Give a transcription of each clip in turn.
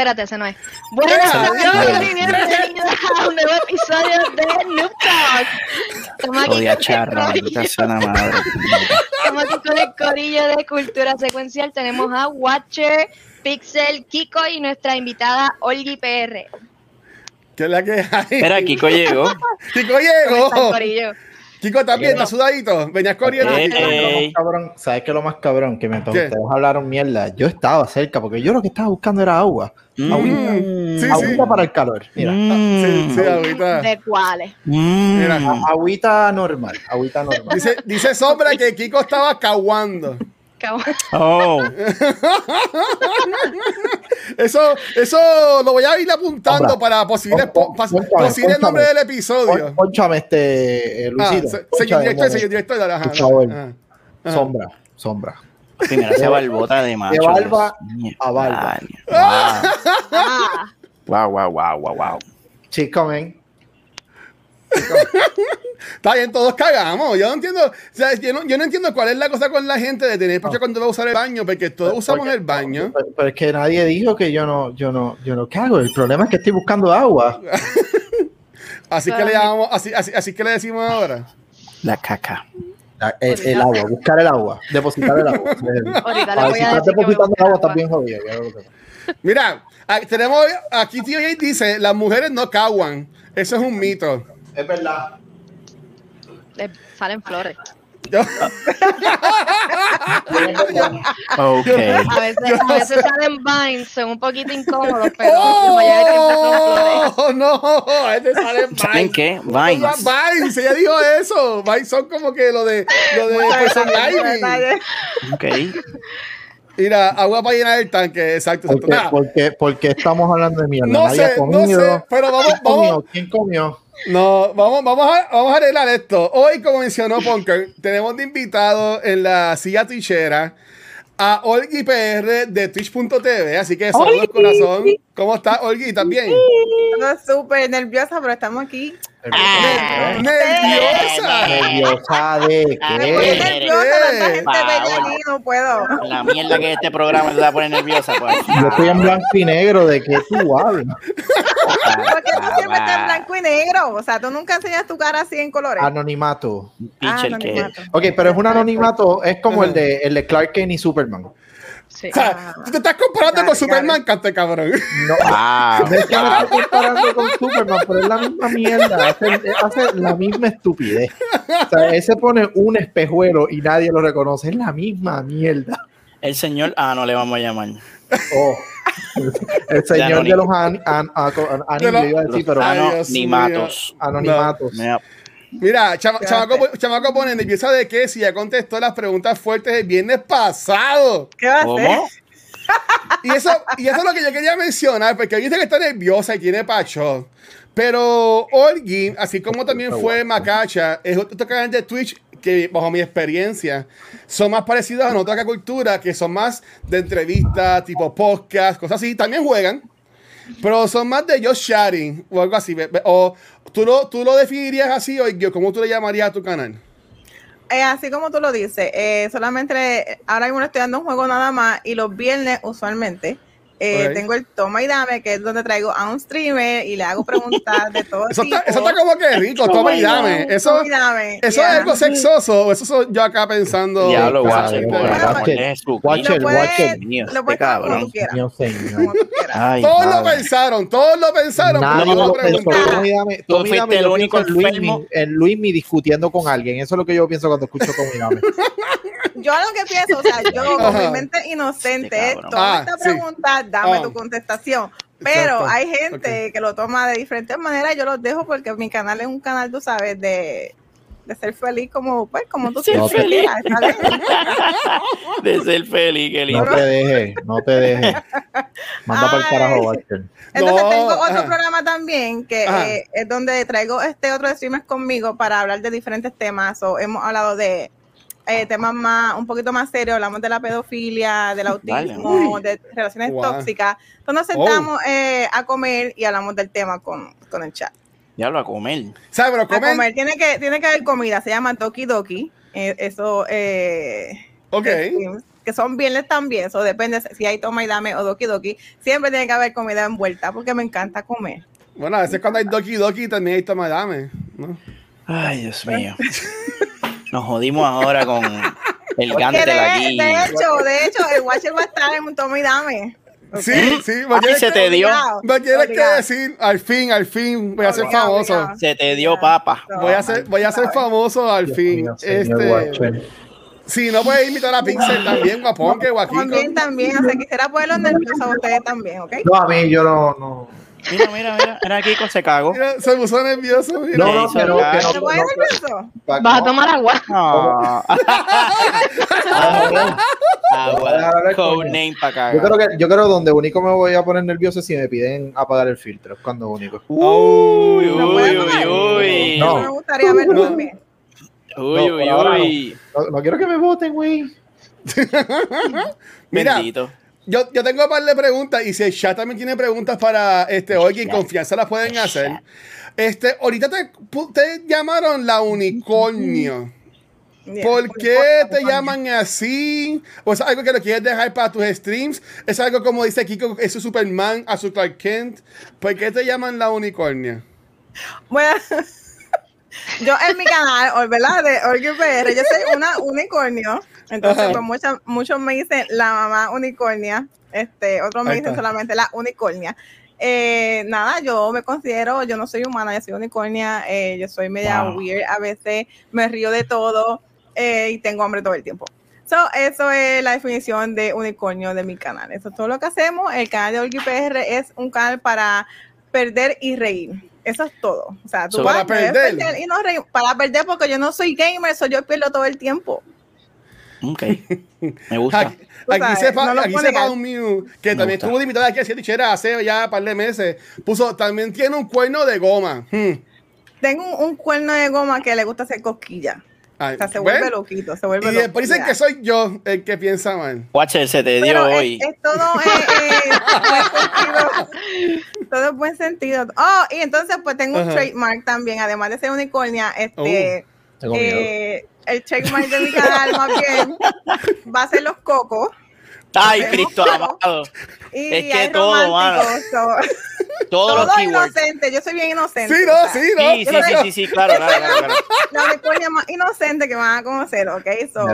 Espérate, ese no es. Buenas tardes y bienvenidos a un nuevo episodio de Noob Talk. Estamos aquí Odia maldita sea la madre. Estamos aquí con el corillo de cultura secuencial. Tenemos a Watcher, Pixel, Kiko y nuestra invitada Olgi PR. ¿Qué es la que hay? Espera, Kiko llegó. Kiko ¿Cómo están, llegó. Kiko también, está sudadito. Venías corriendo. Eh, eh. ¿Sabes qué es lo más cabrón? Que mientras ¿Qué? ustedes hablaron mierda, yo estaba cerca, porque yo lo que estaba buscando era agua. Agüita, Sí, sí. agüita para el calor. Mira, Sí, sí, ahorita. ¿De cuáles? Mm. Mira, agüita normal, agüita normal. dice, dice Sombra que Kiko estaba caguando. Cabrón. Oh, Eso, eso lo voy a ir apuntando Sombra. para posibles, Pon- pon- del episodio. Pónchame este, eh, Ah, Luisito. se- señor director, señor director, favor. ajá. Ajá. Sombra, sombra. primero esa barbota de macho. barba Dios mío. a barba. Ah, Wow, wow, wow, wow, wow. Chico, men. Está bien, todos cagamos. Yo no entiendo, o sea, yo no, yo no entiendo cuál es la cosa con la gente de tener pacho cuando va a usar el baño, porque todos usamos Porque- el baño. Pero, pero es que nadie dijo que yo no, yo no, yo no cago. El problema es que estoy buscando agua. Así que le llamamos, así, así, así que le decimos ahora. La caca. La- El, el agua, buscar el agua, depositar el agua. Ahorita le voy a decir que depositando agua, agua. bien jodido. Mira, ah, tenemos aquí tío Jay dice, las mujeres no caguan. Eso es un mito. Es verdad. Le salen flores. Yo- Ok. A veces, a veces salen vines, son un poquito incómodos, pero la flores. ¡Oh! No, este sale ¿Saben Vines. qué? Vines. Vines, ella dijo eso. Vines son como que lo de lo de Ivy. Ok. Mira, agua para llenar el tanque, exacto. ¿Por exacto. qué, Nada, por qué- por qué estamos hablando de mierda? No Nadie ha sé, no comido. sé, pero vamos, ¿Quién comió? ¿Quién comió? No, vamos, vamos a, vamos a arreglar esto. Hoy, como mencionó Punker, tenemos de invitado en la silla tichera a Olgi PR de Twitch.tv, así que saludos corazón. ¿Cómo está Olgi? ¿También? Estoy súper nerviosa, pero estamos aquí. Ah. Nerviosa. ¿Nerviosa de pone qué? nerviosa, tanta gente Ah, bella bueno. aquí, no puedo. La mierda que este programa te va a poner nerviosa. Pues. Yo estoy en blanco y negro, ¿de qué tú hablas? Porque tú siempre estás en Ah, blanco y negro. O sea, tú nunca enseñas tu cara así en colores. Anonimato. Ah, anonimato. Ok, pero es un anonimato, es como el de, el de Clark Kent y Superman. Sí. O sea, tú te estás comparando Got con Superman, cante cabrón. No, Wow. no es que me estoy comparando con Superman, pero es la misma mierda, hace, hace la misma estupidez. O sea, él se pone un espejuelo y nadie lo reconoce, es la misma mierda. El señor. Ah, no le vamos a llamar. Oh. El señor de los an, an- an- an- De los- iba a decir, pero Ay, Ano- Dios ni mío. matos. anonimatos. Mira, Mira, chama- chamaco, chamaco pone nerviosa de que si ya contestó las preguntas fuertes el viernes pasado. ¿Qué va a hacer? ¿Cómo? Y eso, y eso es lo que yo quería mencionar, porque dice que está nerviosa y tiene pacho. Pero Orgi, así como también fue Macacha, es otro canal de Twitch que, bajo mi experiencia, son más parecidos a otra cultura, que son más de entrevistas, tipo podcast, cosas así. También juegan, pero son más de just sharing o algo así. O tú lo, tú lo definirías así, Orgi, ¿cómo tú le llamarías a tu canal? Eh, así como tú lo dices, eh, solamente ahora mismo estoy dando un juego nada más y los viernes usualmente eh, Ok. tengo el toma y dame, que es donde traigo a un streamer y le hago preguntas de todo Eso tipo. está, eso está como que rico, toma y dame. Eso, Toma y dame, eso yeah. es algo sexoso, o eso soy yo acá pensando. Diablo, cosas Watcher, el Watcher. Watcher, Lo. Mío, lo este puedes como quieras. Dios. Como. Ay, Todos lo pensaron, todos lo pensaron. Nadie lo me pensó. pregunto, Tommy Dame- Tú Tommy fuiste Dame, el único en Luismi- enfermo. en Luismi discutiendo con alguien. Eso es lo que yo pienso cuando escucho Tommy Dame. Yo lo que pienso, o sea, yo con mi mente inocente, Este toma Ah, esta sí. pregunta, dame Ah. tu contestación. Pero Exacto. hay gente que lo toma de diferentes maneras, yo los dejo porque mi canal es un canal, tú sabes, de de ser feliz como, pues, como tú Ser feliz. De ser feliz, qué lindo. No te dejes, no te dejes. Manda para el carajo, Watcher. Entonces No, tengo otro ajá. programa también que eh, es donde traigo este otro streamers conmigo para hablar de diferentes temas. O hemos hablado de eh, temas más, un poquito más serios, hablamos de la pedofilia, del Vale. autismo, de relaciones Wow. tóxicas. Entonces nos sentamos eh, a comer y hablamos del tema con, con el chat. Diablo, a comer. ¿Sabes? Pero A comen. comer, tiene que, tiene que haber comida, se llama Toki Doki. Eh, eso, eh, Ok. que son viernes también, eso depende si hay toma y dame o Doki Doki. Siempre tiene que haber comida envuelta porque me encanta comer. Bueno, a veces cuando hay Doki Doki también hay Tomadame. ¿no? Ay, Dios mío. Nos jodimos ahora con el Que gante de, aquí. de hecho, de hecho, el Watcher va a estar en un toma y dame. Sí, sí. Me Ay, se te dio. Tienes que decir, al fin, al fin, voy a ser Obligado, famoso. obligado. Se te dio papa. No, Voy a ser, voy a ser famoso al Dios fin. mío, este, si no puedes invitar a Pixel también, guapón, que guaquico. También, también, o sea, quisiera ponerlos nerviosos a ustedes también, ¿ok? No, a mí yo no. no. Mira, mira, mira. Mira, Kiko se cagó. Mira, se puso nervioso. mira. No, no, que no, no, ¿Te no, pones no, nervioso? pa- Vas a no. tomar agua. Ah. Agua. Codename para Yo creo cagar. que yo creo donde único me voy a poner nervioso es si me piden apagar el filtro, es cuando único. Uy, ¿Lo uy, puedes uy, uy. No. Me gustaría verlo No. también. Uy, No, uy, no. uy. No, no quiero que me voten, güey. Mira, Bendito. Yo, yo tengo un par de preguntas y si el chat también tiene preguntas para este hoy en confianza las pueden hacer. Este, ahorita te, te llamaron la unicornio. ¿Por qué te llaman así? ¿O es algo que lo quieres dejar para tus streams? ¿Es algo como dice Kiko, es su Superman a su Clark Kent? ¿Por qué te llaman la unicornia? Bueno, yo en mi canal, o- ¿verdad? De Orgullo PR, yo soy una unicornio. Entonces, Ajá. pues muchas- muchos me dicen la mamá unicornia. Este, otros me dicen solamente la unicornia. Eh, nada, yo me considero, yo no soy humana, yo soy unicornia, eh, yo soy media Wow. weird, a veces me río de todo eh, y tengo hambre todo el tiempo. So, eso es la definición de unicornio de mi canal. Eso es todo lo que hacemos. El canal de Orgullo PR es un canal para perder y reír. Eso es todo. O sea, tú So, vas para perder. y no reír. Para perder porque yo no soy gamer, so yo pierdo todo el tiempo. Ok. Me gusta. Aquí, sabes, sepa, no aquí un mío que Me también gusta. estuvo de invitada aquí a Tichera hace ya un par de meses. Puso, también tiene un cuerno de goma. Hmm. Tengo un, un cuerno de goma que le gusta hacer cosquillas. Ay, O sea, se vuelve loquito, se vuelve Y después dicen que soy yo el que piensa mal. Watcher, se te dio Pero es, hoy. es todo eh, eh, buen sentido. Todo es buen sentido. Oh, y entonces pues tengo un trademark también, además de ser unicornia, este, Tengo miedo. eh, el trademark de mi canal más bien va a ser los cocos. Ay, Cristo todo. amado. Y Es que todo, so- Todos los todo keywords. inocente, yo soy bien inocente. Sí, o no, sea, sí, no. Sí, sí, sí, sí, sí, claro, claro, claro, claro. La unicornia más inocente que van a conocer, ¿ok? So,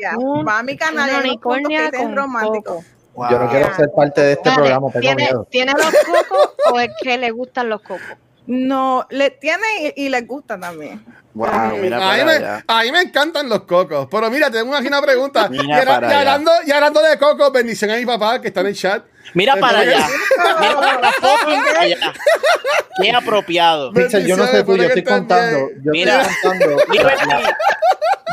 yeah, va a mi canal una unicornia con románticos. coco. Yo no quiero ser parte de este Dale, programa, tengo ¿tiene, miedo. ¿Tiene los cocos o es que le gustan los cocos? No, le tiene y, y les gusta también. Wow, mira a, mí para me, allá. a mí me encantan los cocos. Pero mira, tengo aquí una pregunta. y, era- para y allá. hablando, y hablando de cocos, bendición a mi papá que está en el chat. Mira para Espero allá. Mira para la allá. Qué apropiado. Pixel, yo no sé tú, yo estoy contando. Yo Mira. estoy contando. Liberty,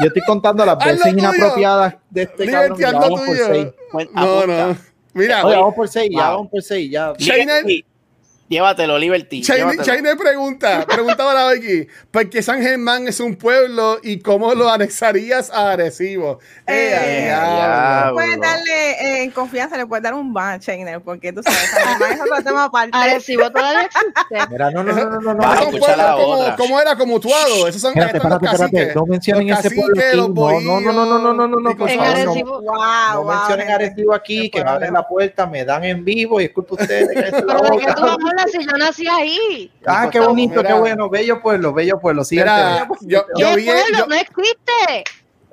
Yo estoy contando las veces tuyo. inapropiadas de este cabrón. Ya vamos por tuyo. seis. No, apunta. no. Mira, Oye, vamos por seis, ya Wow. vamos por seis, ya. Llévatelo, Liberty. Chaine pregunta, preguntaba la Becky, ¿por qué San Germán es un pueblo y cómo lo anexarías a Arecibo? Puedes darle, en confianza le puedes dar un ban, Chainer, porque tú sabes, San Germán es otro tema aparte. Arecibo todavía existe. No, no, no, no, no. ¿Cómo era? Como Tuado. Esos son espérate, espérate, espérate. No mencionen ese pueblo aquí. No, no, no, no, no, no, no, no, por favor, Arecibo. no. Wow, no wow, mencionen Arecibo aquí, que me abren la puerta, me dan en vivo y es culpa ustedes. Que si yo nací ahí. Ah, qué bonito, qué bueno, bello pueblo, bello pueblo. Síguete. Mira, yo, yo ¿Qué vi, pueblo? yo, no existe.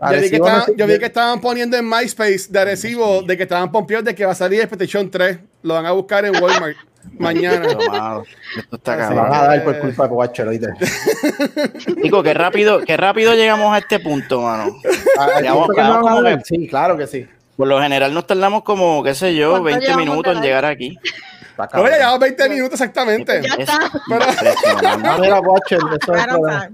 yo vi que no estaban, sé- yo vi que estaban poniendo en MySpace de Arecibo de que estaban pompeados de que va a salir Expedition 3. Lo van a buscar en Walmart mañana. Tomado. Esto está Se Sí. van a dar por culpa de Guacho, ¿oíste? Digo, qué rápido, qué rápido llegamos a este punto, mano. Ah, Ya vamos- ¿esto que Sí, claro que sí. Por lo general nos tardamos como, qué sé yo, ¿Cuánto 20 llevamos minutos en llegar aquí. Está Pero ya cabrón. llevamos 20 minutos exactamente. Ya Es está. No, mira.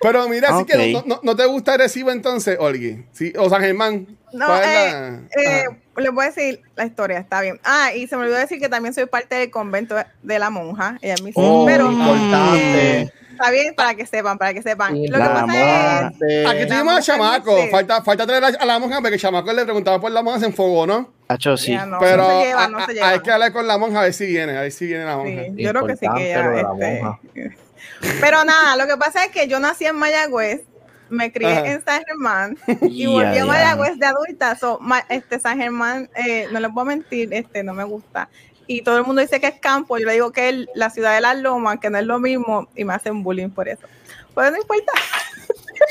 Pero mira, así que no, no- no te gusta Recibo entonces, Olgi. Sí, o San Germán. No, ¿Cuál es eh, la- eh, Ajá. les voy a decir la historia, está bien. Ah, y se me olvidó decir que también soy parte del convento de la monja. Ella es mi Oh, pero importante. está bien para que sepan, para que sepan. Lo que pasa es Aquí tuvimos a Chamaco. dice- Falta, falta traer a, a la monja porque Chamaco le preguntaba por la monja, se enfogó, ¿no? Hacho, sí. Ya no, Pero no se lleva, a- no a- se lleva. hay que hablar con la monja a ver si viene, a ver si viene la monja. Sí, yo creo que sí que ya. monja. este, Pero nada, lo que pasa es que yo nací en Mayagüez, me crié Ajá. en San Germán y volví a ya. Mayagüez de adulta. So, ma- este San Germán, eh, no les voy a mentir, este no me gusta. Y todo el mundo dice que es campo, yo le digo que es la ciudad de las lomas, que no es lo mismo, y me hacen bullying por eso. Pues no importa.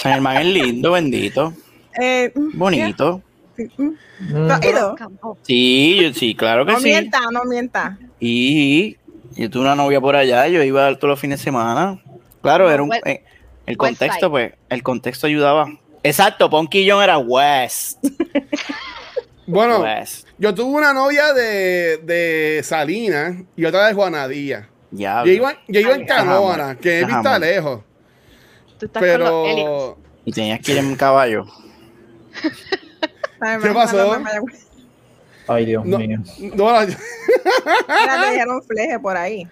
San Germán es lindo, bendito. Eh, Bonito. ¿Tú has ido? Sí, yo- sí, claro que No sí. mienta, no mienta. Y yo tuve una novia por allá, yo iba todos los fines de semana. Claro, era un, West- eh, el West contexto, pues, el contexto ayudaba. Exacto, Ponquillón era West. Bueno, West. yo tuve una novia de, de Salinas y otra de Juanadía. Ya. Yo iba, yo iba en Canóvana, que es vista lejos. Tú estás con los. Pero. Y tenías que ir en caballo. Ay, ¿Qué pasó? Ay, Dios No, mío. no, yo, Mira, te dieron fleje por ahí.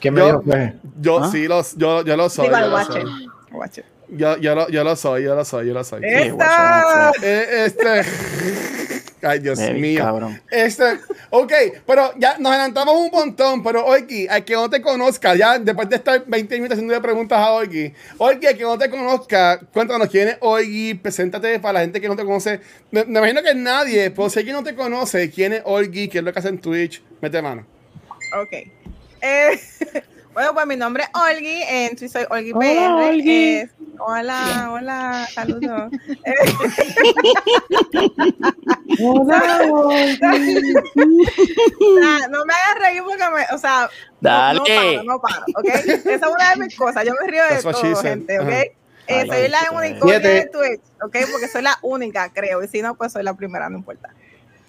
¿Qué me Yo- dijo que? yo ¿Ah? sí los, yo, yo lo soy. Digo Yo lo Watcher. soy. Watcher. Yo, yo, lo, yo lo soy, yo lo soy, yo lo soy. Eh. ¡Esta! Eh, este. Ay, Dios Baby, mío. cabrón. Este, ok, pero ya nos adelantamos un montón, pero Oiki, al que no te conozca, ya después de estar 20 minutos haciendo preguntas a Oiki, Oiki, al que no te conozca, cuéntanos quién es Oiki, preséntate para la gente que no te conoce. Me, me imagino que es nadie, pero si alguien no te conoce, quién es Oiki, qué es lo que hace en Twitch, mete mano. Ok. Eh, bueno, pues mi nombre es Olgi, en Twitch soy Olgi Hola, PR. Olgi. eh, hola, hola, saludos. Eh, nah, no me hagas reír porque me, o sea, no- Dale. No, paro, no paro, ¿ok? Esa es una de mis cosas, yo me río de todo, gente, ¿ok? Eh, soy la Siete. de Twitch, ¿ok? Porque soy la única, creo, y si no, pues soy la primera, no importa.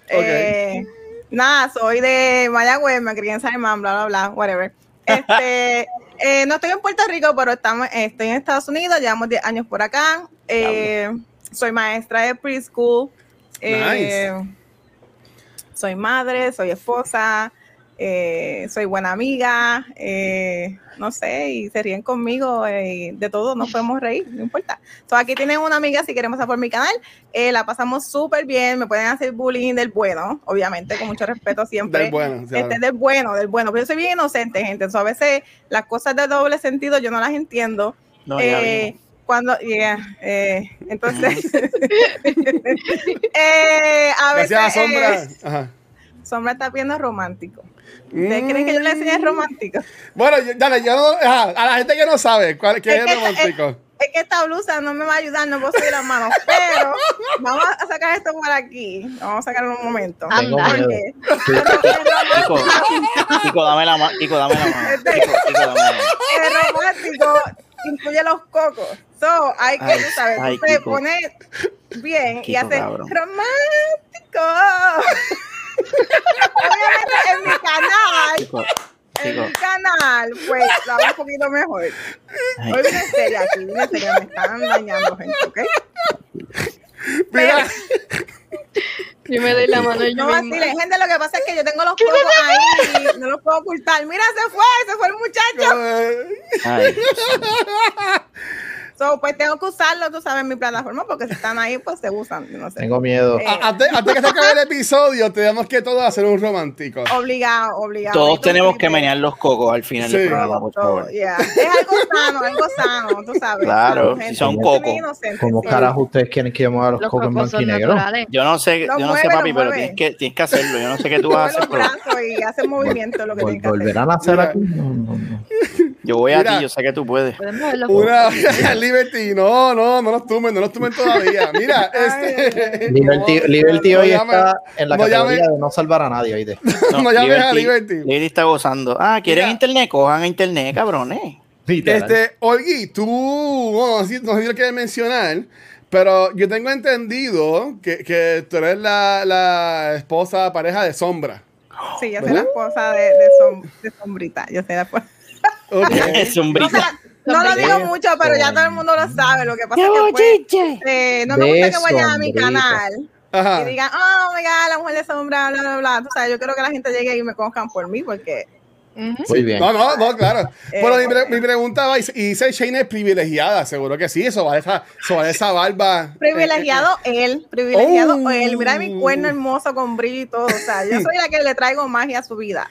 Eh, nada, soy de Mayagüez, me crié en San Germán, bla, bla, bla, whatever. Este, eh, no estoy en Puerto Rico, pero estamos, estoy en Estados Unidos, llevamos 10 años por acá. Eh, soy maestra de preschool. Eh, Soy madre, soy esposa, eh, soy buena amiga, eh, no sé, y se ríen conmigo, eh, de todo nos podemos reír, no importa. So, aquí tienen una amiga si quieren pasar por mi canal, eh, la pasamos súper bien, me pueden hacer bullying del bueno, obviamente, con mucho respeto siempre. Del bueno, claro. Este, del bueno, del bueno, pero yo soy bien inocente, gente, so, a veces las cosas de doble sentido yo no las entiendo. No, ya Eh, cuando, yeah, eh, entonces, eh, a veces, Gracias a eh. Sombra está viendo romántico. ¿Ustedes Mm. creen que yo le enseñé romántico? Bueno, yo- dale, yo no- ajá, a la gente que no sabe cuál qué Es es, que- romántico. Es que esta blusa no me va a ayudar, no puedo subir las manos, pero vamos a sacar esto por aquí. Vamos a sacar un momento. Tengo miedo. Porque- pero el Kiko, dame la mano. Kiko, dame la mano. Este- dame la mano. el romántico incluye los cocos. So, hay que, Ay, tú sabes, ay, tú te Kiko. pones bien y haces cabrón. romántico. Obviamente en mi canal, Kiko, en mi canal, pues lo hago un poquito mejor. Ay, Hoy viene seria aquí, viene seria, me están dañando, gente, ¿ok? Mira, Yo me doy la mano yo No vacilen, gente, lo que pasa es que yo tengo los cocos ahí, no los puedo ocultar. Mira, se fue, se fue el muchacho. ay, So, pues tengo que usarlo, tú sabes, en mi plataforma, porque si están ahí, pues se usan, no sé. Tengo miedo. Eh, a- antes, antes que se acabe el episodio, tenemos que todos hacer un romántico. Obligado, obligado. Todos tenemos que menear los cocos al final Sí. del programa, por favor. yeah. Es algo sano, algo sano, tú sabes. Claro, si son cocos. ¿Cómo sí. carajo ustedes quieren que yo mueva los Los cocos en cocos blanco y son negro? naturales. Yo no sé, Lo yo no sé, mueve, papi, lo pero tienes que, tienes que hacerlo. Yo no sé qué tú vas a hacer, los pero y hace movimiento lo que hacer. ¿Volverán a hacer aquí? Yo voy a ti, yo sé que tú puedes. Los Una. Liberty, no, no, no los tumen, no los tumen todavía. Mira, este. Liberty, Liberty no hoy llame- está en la no categoría llame- de no salvar a nadie, ¿oíste? No llames a Liberty. Liberty está gozando. Ah, ¿quieren Mira. internet? Cojan internet, cabrones. Este, Olgi, tú, bueno, no sé, no sé si lo quieres mencionar, pero yo tengo entendido que, que tú eres la, la esposa, pareja de Sombra. Sí, yo soy ¿Verdad? la esposa de, de, Som- de Sombrita. Yo soy la esposa. Ok. Es sombrita. No lo digo mucho, pero ya todo el mundo lo sabe. Lo que pasa es que pues, eh, no me gusta que vayan a mi canal y Ajá. digan, oh my god, la mujer de sombra, bla, bla, bla. Tú sabes, yo quiero que la gente llegue y me conozcan por mí, porque. Muy bien. No, no, no, claro. Eh, mi, pre- mi pregunta va, y y dice Shane es privilegiada, seguro que sí, eso va de esa, eso va de esa barba. privilegiado él, privilegiado Oh. él. Mira mi cuerno hermoso con brillo y todo. O sea, yo soy la que le traigo magia a su vida.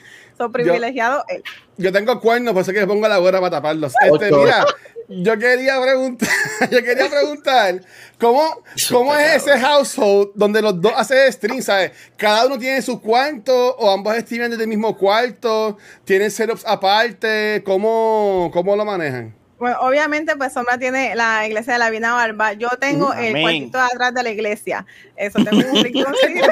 Privilegiado él. Yo tengo cuernos, por eso es que le pongo la gorra para taparlos. Este, mira, yo quería preguntar, yo quería preguntar, ¿cómo, cómo es ese household donde los dos hacen stream, ¿sabes? Cada uno tiene su cuarto o ambos streaman desde el mismo cuarto, tienen setups aparte, ¿cómo, cómo lo manejan? Bueno, obviamente, pues Sombra tiene la iglesia de la Vina Barba. Yo tengo el cuartito de atrás de la iglesia. Eso, tengo un rinconcito.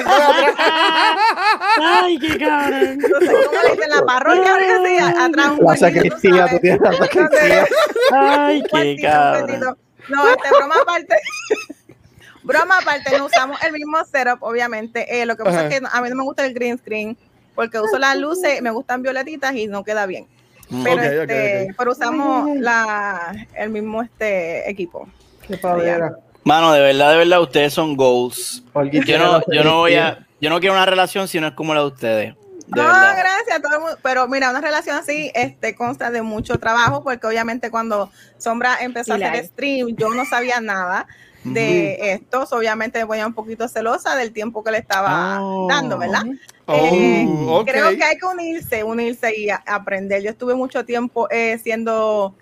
Ay, qué cabrón. Entonces, ¿cómo le dicen? La parroquia, atrás un La sacristía, sabes. tú tienes la sacristía. Ay, qué cabrón. No, este, broma aparte. broma aparte, no usamos el mismo setup, obviamente. Eh, lo que pasa Ajá. es que a mí no me gusta el green screen porque uso las luces, me gustan violetitas y no queda bien. Pero, Ok, ok, este, pero usamos la, el mismo este equipo. Qué. Mano, de verdad, de verdad, ustedes son goals. Yo no, yo no voy a, yo no quiero una relación si no es como la de ustedes. De No, verdad. gracias a todo el mundo. Pero mira, una relación así este, consta de mucho trabajo, porque obviamente cuando Sombra empezó a hacer live. stream, yo no sabía nada de esto. So, obviamente me ponía un poquito celosa del tiempo que le estaba Oh. dando, ¿verdad? Oh, Eh. Creo que hay que unirse, unirse y a- aprender. Yo estuve mucho tiempo eh, siendo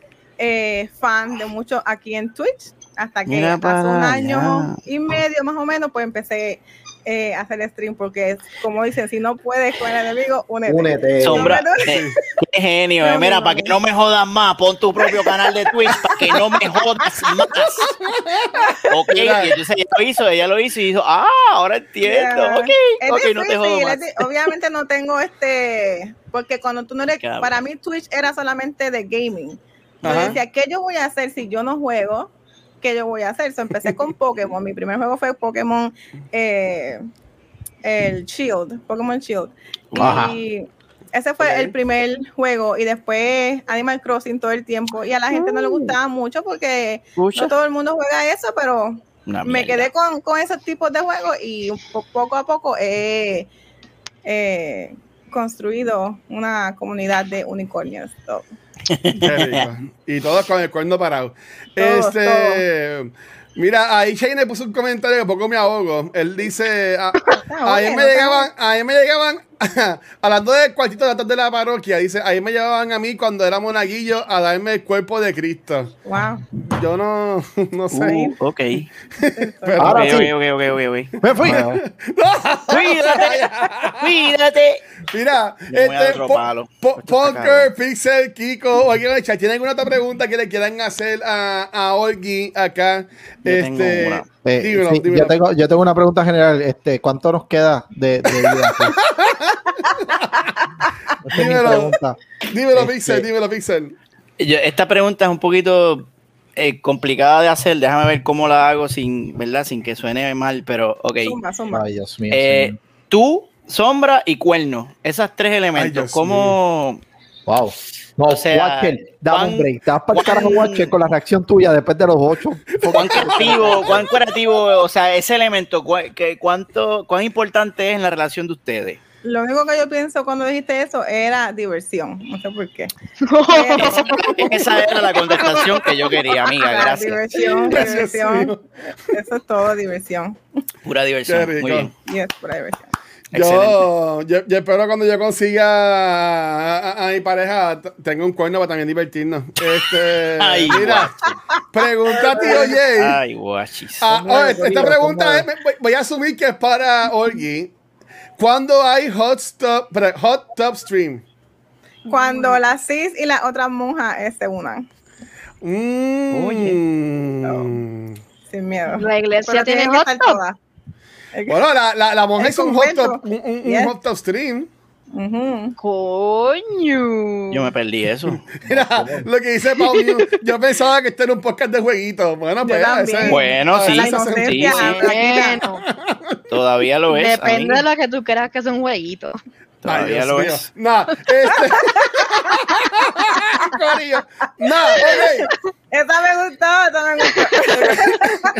eh, fan de mucho aquí en Twitch, hasta que Mira hace un año y medio más o menos, pues empecé eh, hacer stream, porque es, como dicen, si no puedes con el enemigo, únete. Únete. Sombra, eh, qué genio. eh. Mira, no, para no. que no me jodas más, pon tu propio canal de Twitch para que no me jodas más. Ok, Mira. y entonces ella lo hizo, ella lo hizo y dijo, ah, ahora entiendo. Yeah. Ok, Es ok, no te difícil, jodo es más. di- obviamente no tengo este, porque cuando tú no eres, para mí Twitch era solamente de gaming. Yo decía, ¿qué yo voy a hacer si yo no juego? ¿Qué yo voy a hacer? So, empecé con Pokémon. Mi primer juego fue Pokémon eh, el Shield, Pokémon Shield. Ajá. Y ese fue el primer juego. Y después Animal Crossing todo el tiempo. Y a la gente no le gustaba mucho porque no todo el mundo juega eso, pero Una me mierda. quedé con, con esos tipos de juegos y poco a poco he eh, construido una comunidad de unicornios. So. Y todos con el cuerno parado. Todos, este. Mira, ahí Shane puso un comentario que poco me ahogo. Él dice: a, Está ahí bueno, me llegaban, ahí me llegaban dos del cuartito de atrás de la parroquia. Dice: ahí me llevaban a mí cuando era monaguillo a darme el cuerpo de Cristo. wow. Yo no, no sé. Uh, ok. Pero- Ahora ok, sí. ok, ok, ok, ok. Me fui. Cuídate, cuídate. Mira, este, po- palo. cabrón. Pixel, Kiko, o alguien en el chat, ¿tienen alguna otra pregunta que le quieran hacer a, a Olgi acá? Yo tengo este, una. Eh, dímelo, sí, dímelo. Yo, tengo, yo tengo una pregunta general. Este, ¿Cuánto nos queda de, de vida? Esa Dímelo. pregunta. Dímelo, Este- Pixel, dímelo, Pixel. Yo- esta pregunta es un poquito eh, complicada de hacer. Déjame ver cómo la hago sin, ¿verdad? Sin que suene mal, pero ok. Zumba, zumba. Ay, Dios mío. Eh, tú, sombra y cuerno. Esas tres elementos. Dios ¿Cómo? Wow. No, o sea, Watcher, dame ¿cuán- un break. Te vas para el cuán- carajo, Watcher, con la reacción tuya después de los ocho. ¿Cuán creativo, cuán creativo, o sea, ese elemento, cua- que, cuánto, cuán importante es en la relación de ustedes? Lo único que yo pienso cuando dijiste eso era diversión. No sé por qué. Esa, esa era la contestación que yo quería, amiga. Ah, Gracias. Diversión, Gracias, diversión. Eso es todo, diversión. Pura diversión. Muy bien. Yes, pura diversión. Yo, yo, yo espero cuando yo consiga a, a- a mi pareja t- tenga un cuerno para también divertirnos. Este, Ay, mira, pregunta a tío Jay. Ay, guachis. Ah, oh, esta pregunta ¿cómo es- me- voy- voy a asumir que es para Olgi. ¿Cuándo hay hot stop, hot top stream? Cuando la cis y la otra monja eh, se unan, Mm. sin miedo. La iglesia Pero tiene hot top. todas. Bueno, la, la, la monja hizo un hot top, un, un- un Yes. hot top stream. Ujú. Coño. Yo me perdí eso. Mira, lo que dice Pau yo pensaba que este era un podcast de jueguitos. Bueno, pues, ese- Bueno, sí, sí, sí. Bueno, Todavía lo es. depende de lo que tú creas que es un jueguito. Todavía Dios lo mío. es. Nah, este. Corillo. Nah, ok. Esta me gustó, esta me gustó.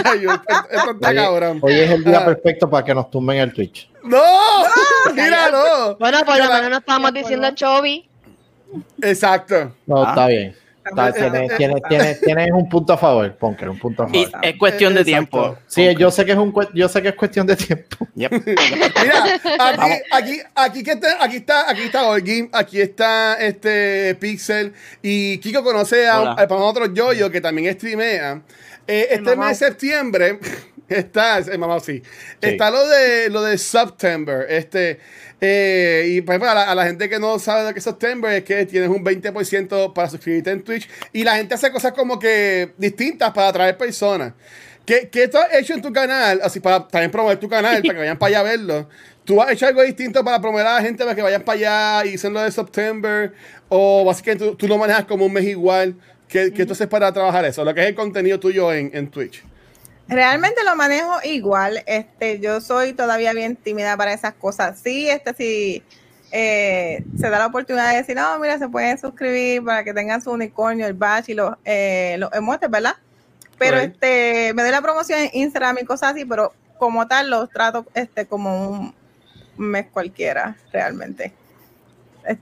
Ay, esto está Hoy, cabrón. hoy es el día Ah. perfecto para que nos tumben el Twitch. ¡No! Mira, no. Bueno, por lo menos no estábamos diciendo Chovy. Exacto. No, Ah. está bien. Tienes, tienes, tienes, tienes un punto a favor, Ponker, un punto a Y favor. es cuestión de Exacto. tiempo. Sí, yo sé que es un yo sé que es cuestión de tiempo. Yep. Mira, aquí, aquí, aquí, que está, aquí está, aquí está Orgim, aquí está este Pixel y Kiko conoce a, a, para otro Yoyo que también streamea. Eh, este mes de septiembre está, el mamá sí, está lo de lo de September, este eh, y por ejemplo, a la, a la gente que no sabe de qué es September es que tienes un 20% para suscribirte en Twitch y la gente hace cosas como que distintas para atraer personas. ¿Qué, ¿Qué tú has hecho en tu canal? Así para también promover tu canal, para que vayan para allá a verlo. ¿Tú has hecho algo distinto para promover a la gente para que vayan para allá y dicen lo de September? ¿O básicamente tú, tú lo manejas como un mes igual? ¿Qué, qué tú haces para trabajar eso? Lo que es el contenido tuyo en, en Twitch. Realmente lo manejo igual. Este, yo soy todavía bien tímida para esas cosas. Sí, este sí eh, se da la oportunidad de decir, no, mira, se pueden suscribir para que tengan su unicornio, el badge y los, eh, los emotes, ¿verdad? Pero Right. este, me doy la promoción en Instagram y cosas así, pero como tal los trato este como un mes cualquiera, realmente.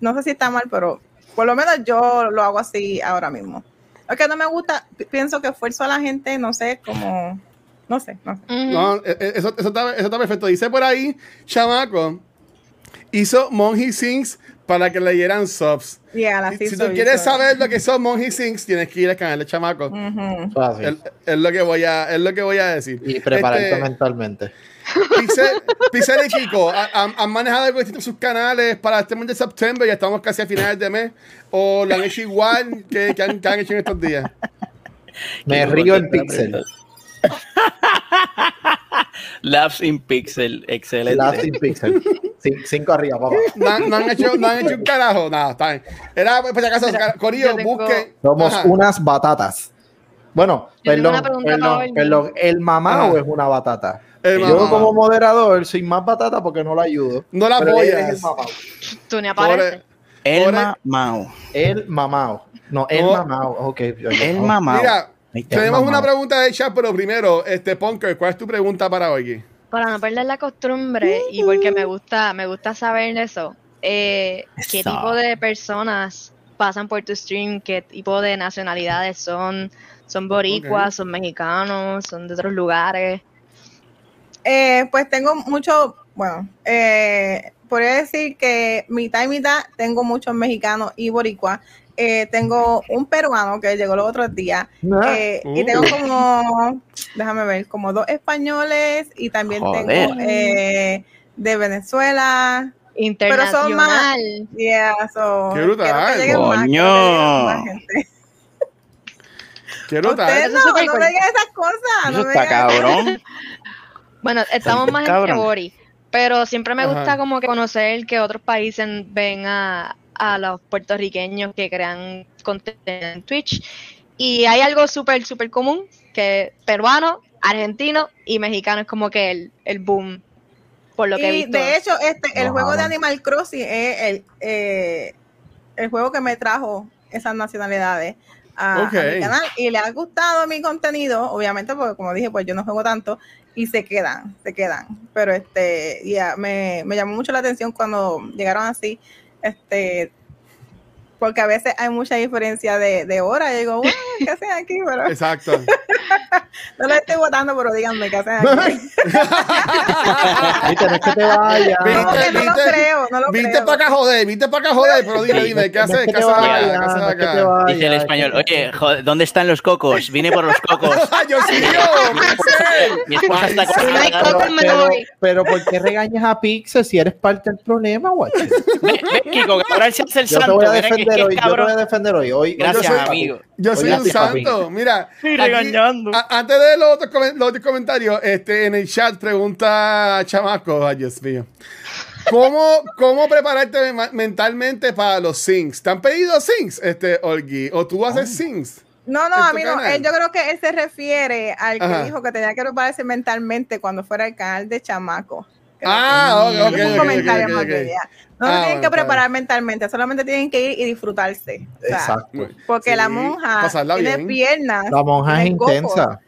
No sé si está mal, pero por lo menos yo lo hago así ahora mismo. Lo que no me gusta, pi- pienso que esfuerzo a la gente, no sé, como, no sé, no sé. No, eh, eh, eso, eso, está, eso está perfecto. Dice por ahí, chamaco, hizo Monji Sings para que le dieran subs. Yeah, la si tú quieres hizo. saber lo que son Monji Sings, tienes que ir al canal de chamaco. Es lo que voy a, es lo que voy a decir. y prepararte Este, mentalmente. Pixel, y Kiko, ¿ha- ¿han, han manejado algo distinto en sus canales para este mes de septiembre? Ya estamos casi a finales de mes. ¿O lo han hecho igual que, que han, que han hecho en estos días? Me río en Pixel. Labs in Pixel, excelente. Last in Pixel. Cin- Cinco arriba, papá. No, han- no han hecho, no han hecho un carajo. Nada, está bien. Era, pues, si acaso, Corillo, yo tengo- busquen. Somos Ajá. unas batatas. Bueno, Yo perdón, perdón, perdón. ¿El mamao Ajá. es una batata? El Yo como moderador soy más batata porque no la ayudo. No la apoyas. Tú ni apareces. El mamao. El mamao. No, el No. mamao. Ok. El mamao. Mira. Tenemos una pregunta de chat, pero primero, este Punker, ¿cuál es tu pregunta para hoy? Para no perder la costumbre y porque me gusta, me gusta saber eso. eh, ¿Qué Eso. tipo de personas pasan por tu stream? ¿Qué tipo de nacionalidades son? ¿Son boricuas? ¿Son mexicanos? ¿Son de otros lugares? Eh, pues tengo mucho, bueno, eh, podría decir que mitad y mitad tengo muchos mexicanos y boricuas. Eh, tengo un peruano que llegó los otros días Ah, eh, Uh. y tengo como, déjame ver, como dos españoles y también Joder. tengo eh, de Venezuela. son más- Internacional. Yeah, so, Qué brutal. que más, Coño. quiero que lleguen más gente. Quiero Ustedes tal. Eso es no, no cool. me digan esas cosas. Eso no me está cabrón. Bueno, estamos más cabrón. Bori, pero siempre me gusta Ajá. como que conocer que otros países ven a, a los puertorriqueños que crean contenido en Twitch. Y hay algo súper, súper común, que peruano, argentino y mexicano es como que el, el boom, por lo que he Y visto. de hecho, este, el juego de. Animal Crossing es el, eh, el juego que me trajo esas nacionalidades a, mi canal y le ha gustado mi contenido, obviamente, porque como dije, pues yo no juego tanto y se quedan, se quedan. Pero este, ya me, me llamó mucho la atención cuando llegaron así, este, porque a veces hay mucha diferencia de, de hora. Y digo, bueno, ¿qué hacen aquí? Pero Exacto. no lo estoy votando, pero díganme qué hacen aquí. Viste, no es que te vayas. Viste, No, que no lo viste, creo, no lo Viste creo. para acá joder, viste para acá joder, pero dime, dime, ¿qué haces? ¿Qué haces acá? Dice el español, oye, joder, ¿dónde están los cocos? Vine por los cocos. yo sí, yo. Mi esposa está Si no hay con cocos, me pero, voy. pero ¿por qué regañas a Pixel si eres parte del problema, guacho? Ve, ve, Kiko, que ahora él se hace el santo. A defender hoy. Yo te voy a defender hoy. Hoy Gracias, hoy yo soy amigo. Yo soy un papi. santo. Mira, Estoy aquí- a- antes de los otros, los otros comentarios, este, en el chat pregunta Chamaco, ay Dios mío. ¿Cómo, cómo prepararte mentalmente para los sings? ¿Te han pedido sings, este, Olgi? ¿O tú haces sings? No, no, a mí no. Él, yo creo que él se refiere al que Ajá. dijo que tenía que prepararse mentalmente cuando fuera el canal de chamaco. Ah, ok, ok, un comentario más. No Ah, se tienen bueno, que preparar mentalmente, solamente tienen que ir y disfrutarse. O sea, Exacto. Porque Sí, la monja pasarla tiene bien. piernas. La monja es tiene cocos. intensa.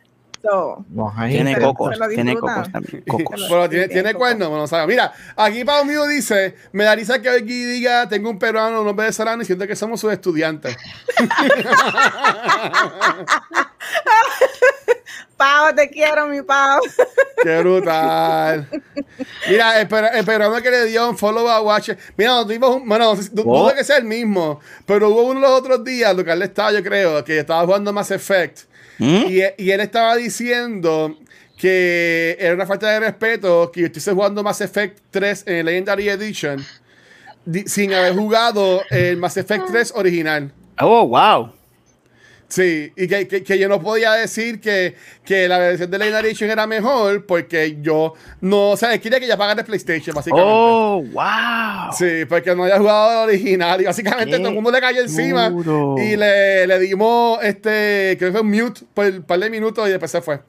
So, Monja es Tiene intensa. cocos, tiene cocos también. Cocos. Bueno, tiene, Sí, tiene cuernos, bueno, sabe. Mira, aquí Pau mío dice, me da risa que aquí diga, tengo un peruano, unos venezolanos y siento que somos sus estudiantes. Pau, te quiero, mi Pau. Qué brutal. Mira, el peruano que le dio un follow a Watch. Mira, tuvimos un- bueno, no sé si- du- Oh. dudo que sea el mismo, pero hubo uno los otros días, lo que él estaba, yo creo, que estaba jugando Mass Effect. ¿Mm? Y, y él estaba diciendo que era una falta de respeto que yo estuviese jugando Mass Effect 3 en el Legendary Edition di- sin haber jugado el Mass Effect 3 original. Oh, wow. Sí, y que, que- que yo no podía decir que, que la versión de Legendary Edition era mejor porque yo no, o sea, quería que ya pagara el PlayStation, básicamente. Oh, wow. Sí, porque no había jugado el original y básicamente Qué todo el mundo le cayó encima duro. y le, le dimos este, creo que fue un mute por un par de minutos y después se fue.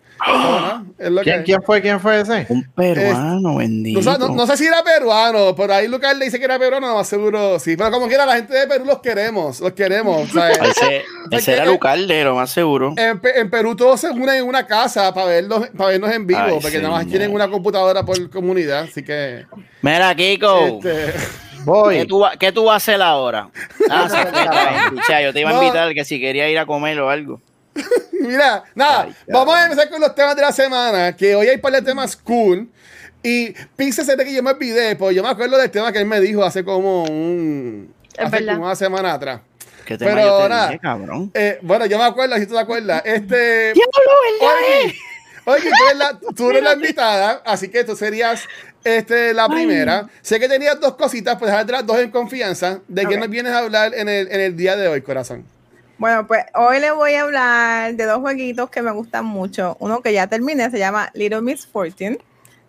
¿Quién, que- quién fue? ¿Quién fue ese? Un peruano, bendito. no, sé- no- no sé si era peruano, pero ahí Lucas le dice que era peruano, no más seguro sí. Pero como quiera, la gente de Perú los queremos, los queremos. sea, Ese, ese era Lucalde, lo más seguro. en, Pe- en Perú todos se unen en una casa para verlos, para vernos en vivo, Ay, porque nada más señor. tienen una computadora por comunidad, así que... Mira, Kiko. este, ¿Qué tú, ¿Qué tú vas a hacer ahora? Ah, sí, yo te iba a No. invitar que si quería ir a comer o algo. Mira, nada, Ay, vamos a empezar con los temas de la semana, que hoy hay par de temas cool. Y píxese de que yo me olvidé, pues yo me acuerdo del tema que él me dijo hace como un... Es hace como una semana atrás. ¿Qué tema Pero yo te nada. dije, cabrón? Eh, bueno, yo me acuerdo, si tú te acuerdas. Este... ¡Diablo, Oye, oye, tú eres la, tú eres la invitada, así que tú serías este, la primera. Sé que tenías dos cositas, pues dejarte las dos en confianza. ¿De qué Ok. nos vienes a hablar en el, en el día de hoy, corazón? Bueno, pues hoy les voy a hablar de dos jueguitos que me gustan mucho. Uno que ya terminé, se llama Little Miss Fortune.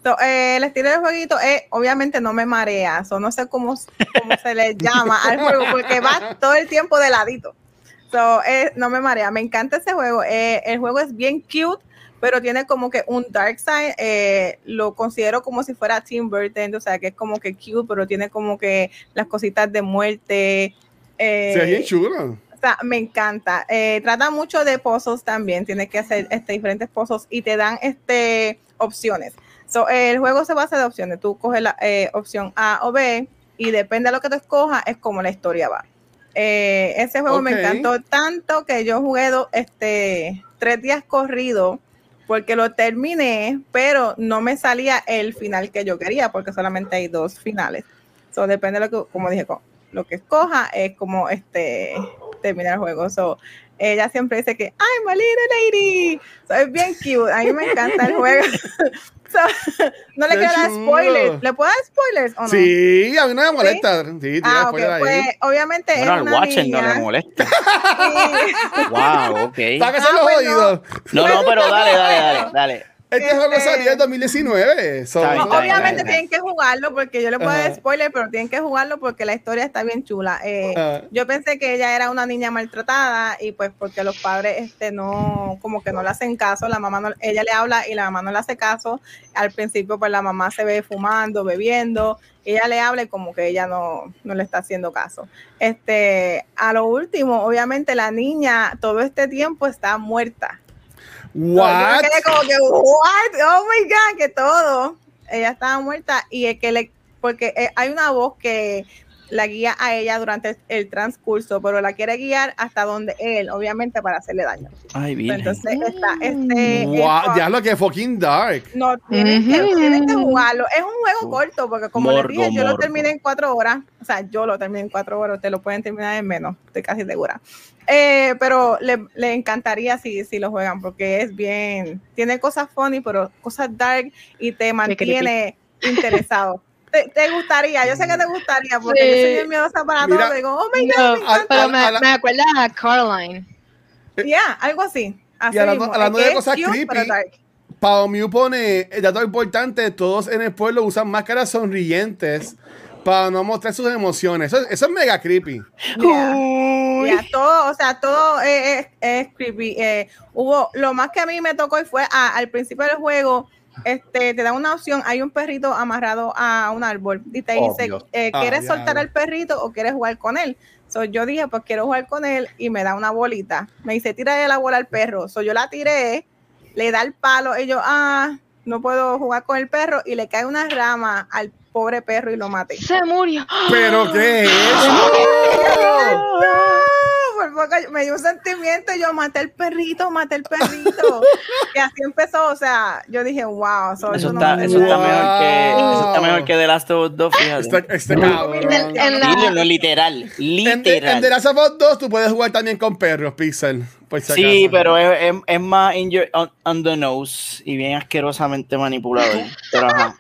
So, eh, el estilo del jueguito es, obviamente no me marea, so, no sé cómo, cómo se le llama al juego, porque va todo el tiempo de ladito. So, eh, no me marea, me encanta ese juego. Eh, el juego es bien cute, pero tiene como que un dark side. eh, lo considero como si fuera Tim Burton, o sea, que es como que cute, pero tiene como que las cositas de muerte. eh, Se bien chulo. Me encanta. Eh, trata mucho de pozos también. Tienes que hacer este, diferentes pozos y te dan este, opciones. So, el juego se basa de opciones. Tú coges la eh, opción A o B y depende de lo que tú escojas, es como la historia va. Eh, ese juego me encantó tanto que yo jugué do- este, tres días corrido porque lo terminé, pero no me salía el final que yo quería porque solamente hay dos finales. So, depende de lo que, como dije, lo que escoja es como este terminar el juego. So, ella siempre dice que I'm a little lady. So, es bien cute. A mí me encanta el juego. So, no le quiero dar spoilers. ¿Le puedo dar spoilers o no? Sí, a mí no me molesta. Sí, Ah, ahí. Pues obviamente Bueno, es al una Watcher no le niña. molesta. Sí. wow, ok. Sáquese Ah, los pues no. oídos. No, no, pero dale, dale, dale, dale. Este Este- juego salió en 2019. so- Está bien, No, está bien, obviamente tienen que jugarlo porque yo le puedo dar spoiler, pero tienen que jugarlo porque la historia está bien chula. Eh, yo pensé que ella era una niña maltratada y pues porque los padres este no como que no le hacen caso, la mamá no, ella le habla y la mamá no le hace caso. Al principio pues la mamá se ve fumando, bebiendo, ella le habla y como que ella no, no le está haciendo caso. Este, a lo último, obviamente la niña todo este tiempo está muerta. Yo What? quedé como que, what? Oh my God, que todo. Ella estaba muerta y es que le, porque eh, hay una voz que la guía a ella durante el, transcurso, pero la quiere guiar hasta donde él, obviamente para hacerle daño. Ay, virgen. Entonces está este. Wow, ya lo que fucking dark. no, tienen, que, Ujú. tienen que jugarlo. Es un juego corto, porque como les Morbo, dije, yo lo morbo. terminé en cuatro horas. O sea, yo lo terminé en cuatro horas. Ustedes lo pueden terminar en menos, estoy casi segura. Eh, pero le, le encantaría si, si lo juegan, porque es bien. Tiene cosas funny, pero cosas dark y te mantiene interesado. Te, te gustaría, yo sé que te gustaría, porque Sí. yo soy bien miedosa para Mira, todo. Digo, oh my God, No, me pero a- me, la- me acuerda a Caroline. Yeah, algo así. Así Y hablando- mismo. hablando de cosas cute, creepy, pero dark. Pao Mew pone, el dato importante, todos en el pueblo usan máscaras sonrientes para no mostrar sus emociones. Eso, eso es mega creepy. Yeah. Yeah, todo, o sea, todo es, es- es creepy. Eh, hubo, lo más que a mí me tocó y fue a- al principio del juego, este, te da una opción, hay un perrito amarrado a un árbol y te dice, eh, Ah, ¿quieres soltar al perrito o quieres jugar con él? So, yo dije, pues quiero jugar con él y me da una bolita. Me dice, tira la bola al perro. So, yo la tiré, le da el palo y yo, ah, no puedo jugar con el perro y le cae una rama al pobre perro y lo maté. Se murió. ¿Pero qué es? Por poco yo- me dio un sentimiento y yo maté el perrito, maté el perrito. y así empezó, o sea, yo dije, wow, so, Eso no está, me- eso está mejor que, eso está mejor que The Last of Us 2, fíjate. Este, este En- en la- no, literal, En, en literal. The Last of Us 2 tú puedes jugar también con perros, Pixel. si Sí, acaso. pero es, es- es más in your- on, on the nose y bien asquerosamente manipulador. Pero ajá.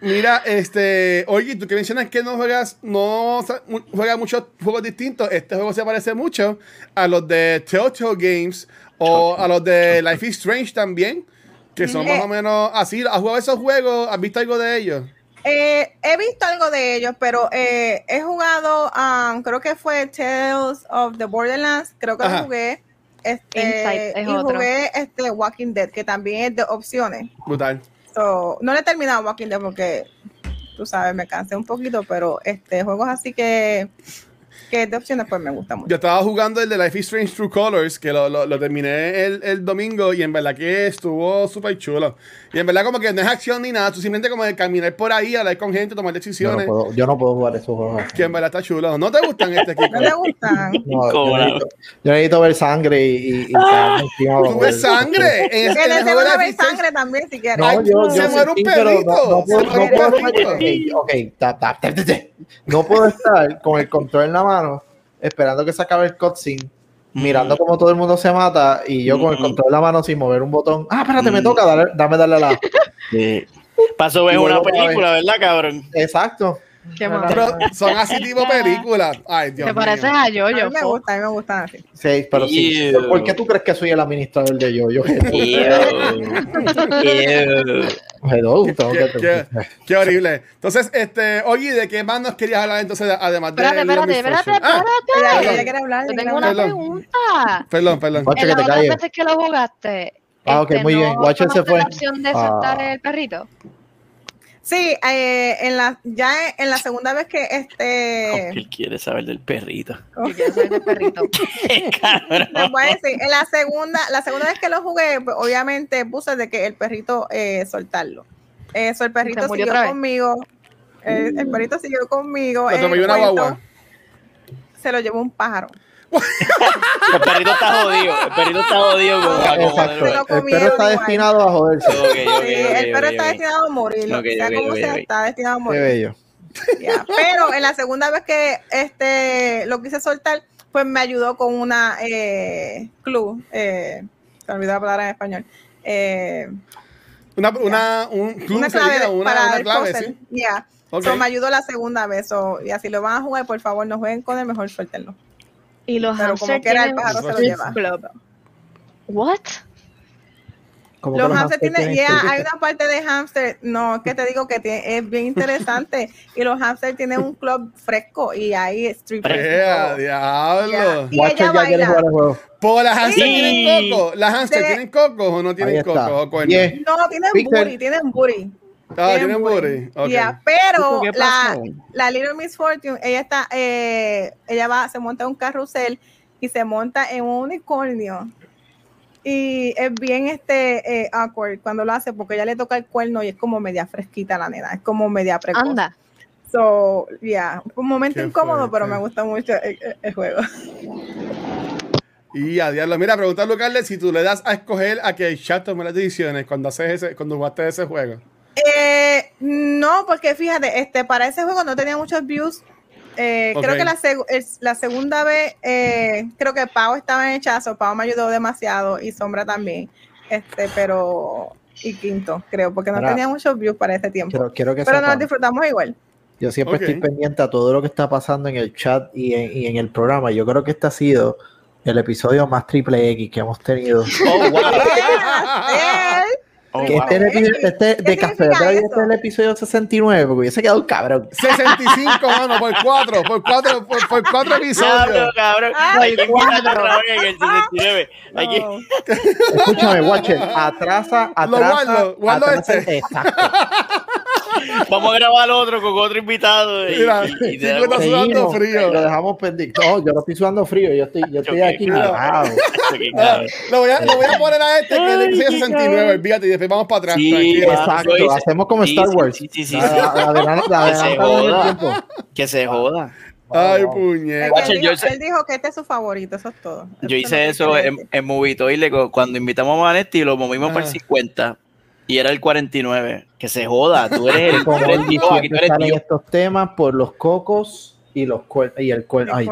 Mira, este, oye, tú que mencionas que no juegas, no juegas muchos juegos distintos. Este juego se parece mucho a los de Telltale Games o a los de Life is Strange también, que son más o menos así. ¿Has jugado esos juegos? ¿Has visto algo de ellos? Eh, he visto algo de ellos, pero eh, he jugado, um, creo que fue Tales of the Borderlands, creo que Ajá. lo jugué. Este, Insight es y otro. jugué este Walking Dead, que también es de opciones. Brutal. So, no le he terminado Walking porque, tú sabes, me cansé un poquito, pero este juegos así que, que de opciones, pues me gusta mucho. Yo estaba jugando el de Life is Strange True Colors, que lo, lo- lo terminé el, el domingo y en verdad que estuvo súper chulo. Y en verdad como que no es acción ni nada, tú simplemente como de caminar por ahí, hablar con gente, tomar Yo no, decisiones, puedo, yo no puedo jugar esos juegos. que en verdad está chulo. ¿No te gustan este Kiko? ¿No te gustan? No, yo, necesito, yo necesito ver sangre y, y, y caerme encima para ¿Tú ves sangre? En, el- Que en el juego ver sangre también, si quieres. No, Ay, yo, se yo muere un perrito, No, no se puedo, muere no un puedo perrito. estar- ok, ok, ta, ta, ta, ta, ta. no puedo estar con el control en la mano esperando que se acabe el cutscene, mirando cómo todo el mundo se mata y yo con el control en la mano sin mover un botón. Ah, espérate, me toca, dale- dame darle a la. Sí. Paso ves una película, ¿verdad, cabrón? Exacto. Qué No, no, mal. Pero son así tipo películas. Ay, Dios Te pareces a A yo, mí yo. me gusta, a mí me gustan así. Sí, pero sí. ¿Por qué tú crees que soy el administrador de yo? Yo, Ew. Hello, Qué, qué- que- qué- qué horrible. Entonces, este, oye, ¿de qué más nos querías hablar entonces, además de Espérate, espérate, espérate, Fortune? Ah. Yo tengo una pregunta. perdón, perdón. Guacho, que te calles. veces que lo jugaste, Ah, ok, este, muy bien. ¿no Watcher se fue. la opción de Ah. soltar el perrito? Sí, eh, en la, ya en la segunda vez que este. él quiere saber del perrito. Quiero saber del perrito. Cabrón. Les voy a decir, en la segunda, la segunda vez que lo jugué, pues, obviamente puse de que el perrito eh, soltarlo. Eso, el perrito ¿Se murió siguió conmigo. El perrito siguió conmigo. Atropelló una guagua. Se lo llevó un pájaro. El perrito está jodido. El perrito está jodido. con- con- Exacto. Lo El perro está igual. destinado a joderse. Ok, ok, Sí, ok, el perro está destinado a morir. Ok, sea como sea, está destinado a Qué morir. bello. Ya, Pero en la segunda vez que este lo quise soltar, pues me ayudó con una eh, clue. Eh, se me olvidó la palabra en español. Eh, Una, una, un club una sería clave una, para una el clave, sí. Ya. Ok. So, me ayudó la segunda vez. so, y así lo van a jugar, por favor, no jueguen con él, mejor suéltenlo. Y los Pero como hamsters quiera, el tienen pájaro se lo lleva. club. What? Como que Los los hamsters hamsters tienen, tienen ya, que- hay una parte de hamster, no, es que te digo que tiene- es bien interesante. y los hamsters tienen un club fresco y ahí strippers. y ¡Ea, todo. diablo! Y Watcher ella baila. ¿Pues las hamsters Sí. tienen coco? ¿Las hamsters De- tienen cocos o no tienen cocos o. No, tienen Pixel. booty, tienen booty. Ah, pero ¿Qué la, Little Miss Fortune, ella está, eh, ella va, se monta en un carrusel y se monta en un unicornio. Y es bien este eh, awkward cuando lo hace porque ella le toca el cuerno y es como media fresquita la nena, es como media precoz. Anda. So, yeah, un momento Qué incómodo, fuerte. pero me gusta mucho el, el- el juego. Y a diablo, mira, preguntarle Carles si tú le das a escoger a que el chat tome las decisiones cuando haces ese, cuando jugaste ese juego. Eh, no, porque fíjate, este, para ese juego no tenía muchos views. Eh. Creo que la, seg- la segunda vez, eh, creo que Pau estaba en hechazo, Pau me ayudó demasiado y Sombra también. Este, pero, y Quinto, creo, porque no tenía muchos views para ese tiempo. Quiero, quiero que pero nos disfrutamos igual. yo siempre estoy pendiente a todo lo que está pasando en el chat y en, y en el programa. Yo creo que este ha sido el episodio más triple X que hemos tenido. Oh, wow. Oh, Que wow. este, es el episodio- este ¿Qué de Café este es el episodio 69, porque hubiese quedado un cabrón. 65, mano, por cuatro, por cuatro, por, por cuatro Diablo, episodios. cabrón. Ay, Hay que invitar a Raúl en el 69. Hay que- Oh. Escúchame, Watcher, atrasa, atrasa. Lo guardo, guardo atrasa- este. Exacto. Vamos a grabar otro con otro invitado. y- Mira, y- y te está sudando frío. Lo dejamos pendiente. No, yo no estoy sudando frío, yo estoy, yo estoy aquí Ah, lo, voy a, lo voy a poner a este, que qué 69, cabrón. olvídate, y después vamos para atrás. Sí, tranquilo. Exacto, hice. hacemos como Sí, Star Wars. sí, sí, sí, Que se joda. tiempo. Que se joda. Ay, puñeta. él, él dijo que este es su favorito, eso es todo. Yo hice eso en, en Movitoile cu- cuando invitamos a Vanetti y lo movimos para el Ah. 50 y era el 49. Que se joda, tú eres el, tú Como eres él Dios, aquí tú eres Dios. estos temas por los cocos y los cuer- y el cuerno. Ay.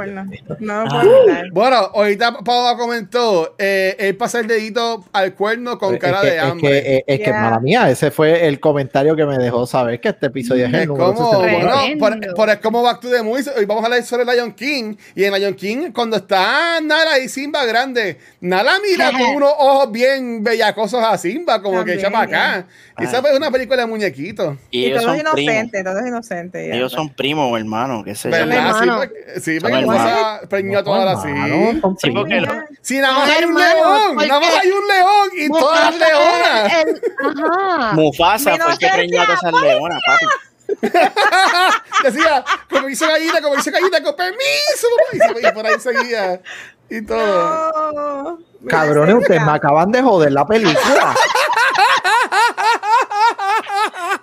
No Ah. evitar. Bueno, ahorita Pablo comentó, eh, él pasa el dedito al cuerno con Es cara que- de es hambre. que, es, es que, Yeah. mala mía, ese fue el comentario que me dejó saber que este episodio es el Es número como, 69. bueno, por, es como Back to the Movies. Hoy vamos a hablar sobre Lion King. Y en Lion King, cuando está Nala y Simba grande, Nala mira con unos ojos bien bellacosos a Simba, como que echa para acá. Y esa es una película de muñequitos. Y, Y ellos todo son es primos. inocente, todo es inocente. ya, Ellos pues. son primos, hermano. Que se ¿Verdad? Sí, porque, sí, porque hermanos. pasa preñó a todas las Hermano, sí. porque Si nada más hay un león, porque- nada más hay un león y todas las leonas. Mufasa Mi fue el que preñó a todas esas leonas, papi. Decía, como dice gallina, como dice gallina, con permiso. Y, se- y por ahí seguía. Y todo. No. Cabrones, ustedes me acaban de joder la película.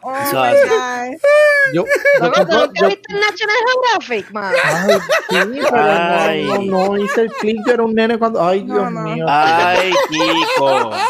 Oh Yo, yo, ¿tú yo- nunca has visto National Geographic, man? ay, sí, pero Ay. no, no, no hice el clic, yo era un nene cuando. Ay, No, Dios no. mío. Ay, Kiko.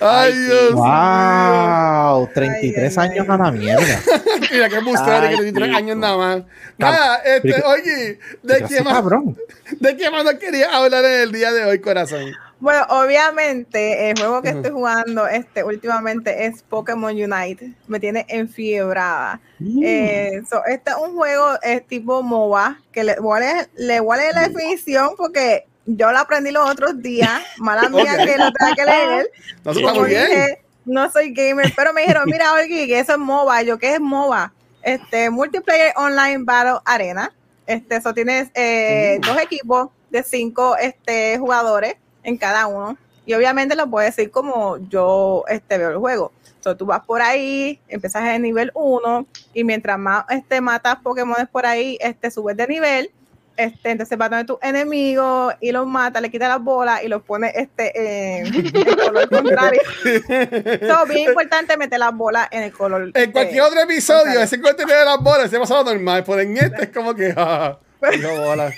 Ay, Dios. Wow, 33 Ay, ay, años ay. a la mierda. Mira qué Ay, que tiene 3 Kiko. años nada más. Nada, este, oye, ¿de qué, más, cabrón. ¿de qué más nos querías hablar en el día de hoy, corazón? Bueno, obviamente el juego que estoy jugando este últimamente es Pokémon Unite. Me tiene enfiebrada. Mm. Eh, so, este es un juego es tipo MOBA, que le voy a leer, le leer la definición porque yo lo aprendí los otros días. Mala mía que lo tenga que leer. No Como bien. dije, no soy gamer, pero me dijeron, mira, Olgi, que eso es MOBA. Yo, ¿qué es MOBA? Este, Multiplayer Online Battle Arena. Este, eso tienes eh, Uh. dos equipos de cinco este, jugadores en cada uno. Y obviamente lo puedo decir como yo este, veo el juego. So, tú vas por ahí, empiezas en nivel 1 y mientras más este, matas Pokémon por ahí, este, subes de nivel. Este, entonces vas a tener tus enemigos y los mata, le quita las bolas y los pone este, en, en color contrario. So, bien importante meter las bolas en el color. En cualquier eh, otro episodio, contrario. ese contenido de las bolas se pasaba normal, pero en este es como que. ah, dijo bola.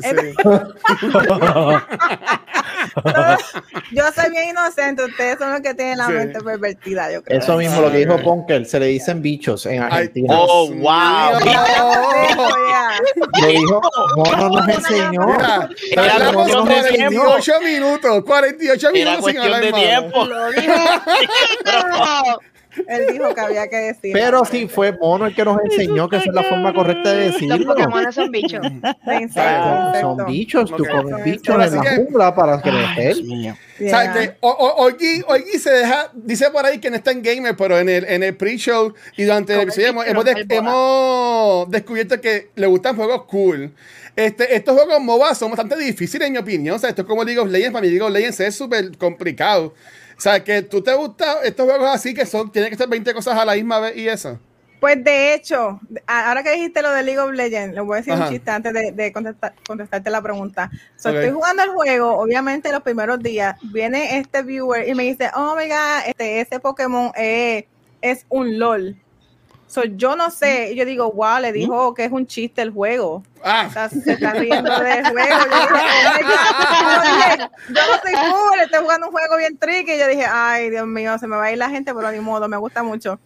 Sí. Yo soy bien inocente, ustedes son los que tienen la Sí. mente pervertida, yo creo. Eso mismo lo que dijo Ponker, se le dicen bichos en Ay, Argentina. Oh, Dios wow. Le dijo, Mono nos enseñó. Era hablamos cuestión de 48 minutos, 48 Era minutos sin cuestión hablar de más. tiempo. Lo dijo. Él dijo que había que decir. Pero sí fue Mono el que nos enseñó que esa es la forma correcta de Los decirlo. Pokémon son bichos. Exacto, Son, son bichos, tú comes bichos en la jungla para crecer. O sea, que se deja, dice por ahí que no está en gamer, pero en el, en el pre-show y durante el episodio hemos, des- hemos descubierto que le gustan juegos cool. Este, estos juegos MOBA son bastante difíciles en mi opinión. O sea, esto es como League of Legends. Para mí League of Legends es súper complicado. O sea, que tú te gustan estos juegos así que son, tienen que ser 20 cosas a la misma vez y eso. Pues de hecho, ahora que dijiste lo de League of Legends, le voy a decir Ajá. un chiste antes de, de contestar- contestarte la pregunta. So. Estoy jugando el juego, obviamente los primeros días, viene este viewer y me dice, oh my god, este, ese Pokémon eh, es un LOL. So, yo no sé, y yo digo, wow, le dijo que es un chiste el juego. Ah, O sea, se está riendo del juego. Yo dije, oh. Yo dije, yo no soy cool, estoy jugando un juego bien tricky. Y yo dije, ay, Dios mío, se me va a ir la gente, pero ni modo, me gusta mucho.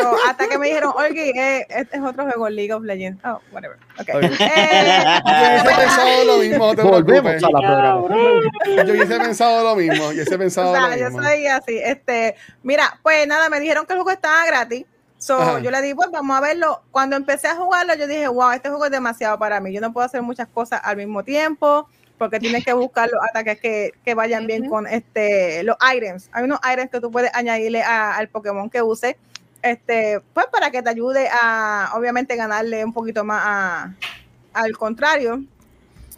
So, hasta que me dijeron, Olgi, eh, este es otro juego, League of Legends. Oh, whatever. Okay. Ok. Eh, yo hubiese pensado lo mismo, no te Volvemos a la. Yo hubiese pensado lo mismo. Yo hubiese pensado o sea, lo yo mismo. soy así. Este, mira, pues nada, me dijeron que el juego estaba gratis. So, Ajá. yo le dije, pues vamos a verlo. Cuando empecé a jugarlo, yo dije, wow, este juego es demasiado para mí. Yo no puedo hacer muchas cosas al mismo tiempo. porque tienes que buscar los ataques que, que vayan bien con este los items. Hay unos items que tú puedes añadirle a- al Pokémon que use, este, pues para que te ayude a, obviamente, ganarle un poquito más a- al contrario.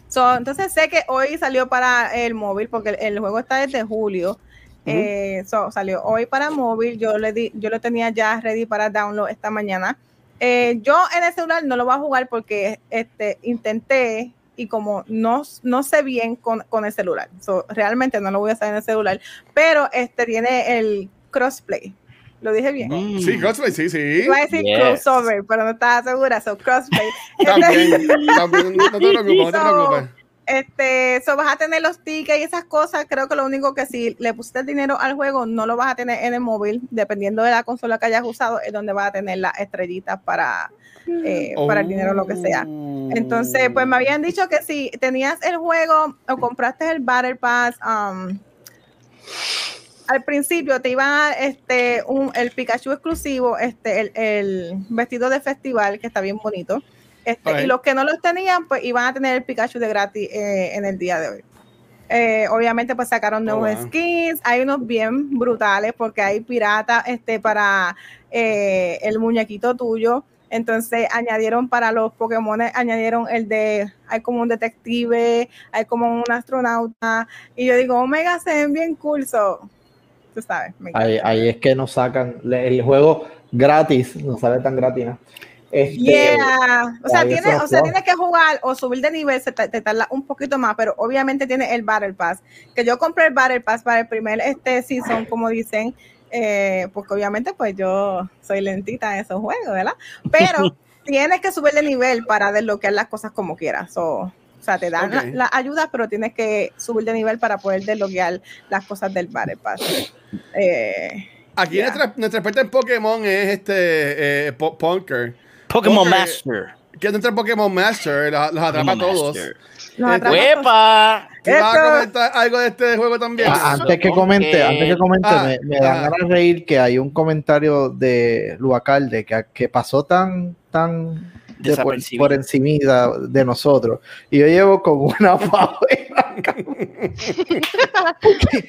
So, entonces sé que hoy salió para el móvil, porque el, el juego está desde julio. Eh, so, salió hoy para móvil. Yo le di, yo lo tenía ya ready para download esta mañana. Eh, yo en el celular no lo voy a jugar porque este, intenté y como no, no sé bien con, con el celular. So, realmente no lo voy a hacer en el celular. Pero este tiene el crossplay. Lo dije bien. Mm. Sí, cosplay, sí, sí. Iba a decir Yes. crossover, pero no estaba segura. So, crossplay. También, también, no te preocupes, no te So, preocupes. Este, so vas a tener los tickets y esas cosas. Creo que lo único que si le pusiste dinero al juego, no lo vas a tener en el móvil. Dependiendo de la consola que hayas usado, es donde vas a tener las estrellitas para, eh, para el dinero, lo que sea. Entonces, pues me habían dicho que si tenías el juego o compraste el Battle Pass, um, al principio te iban a este un, el Pikachu exclusivo, este, el, el vestido de festival, que está bien bonito. Este. Y los que no los tenían, pues iban a tener el Pikachu de gratis eh, en el día de hoy. Eh, obviamente, pues sacaron Oh, nuevos wow. skins. Hay unos bien brutales porque hay piratas este, para eh, el muñequito tuyo. Entonces añadieron para los Pokémon, añadieron el de, hay como un detective, hay como un astronauta. Y yo digo, Omega se ven bien cool, so, tú sabes. Ahí, ahí es que nos sacan el juego gratis, no sale tan gratis. ¿no? Este, Yeah. O sea, eso o sea, tienes que jugar o subir de nivel, se te, te tarda un poquito más, pero obviamente tiene el Battle Pass. Que yo compré el Battle Pass para el primer este season, como dicen, eh, porque obviamente pues yo soy lentita en esos juegos, ¿verdad? Pero tienes que subir de nivel para desbloquear las cosas como quieras. So, o sea, te dan Ok. la- las ayudas, pero tienes que subir de nivel para poder desbloquear las cosas del Battle Pass. Eh, Aquí Yeah. nuestra, nuestra experta en Pokémon es este eh, Punker. Pokémon Master. Que es nuestro Pokémon Master, los, los atrapa a todos. Eh. ¡Huepa! ¿Tú vas a algo de este juego también? Ah, antes que comente, antes que comente, Ah, me, me dan ah. ganas de reír que hay un comentario de Luacalde que, que pasó tan, tan de por, encimita de nosotros. Y yo llevo como una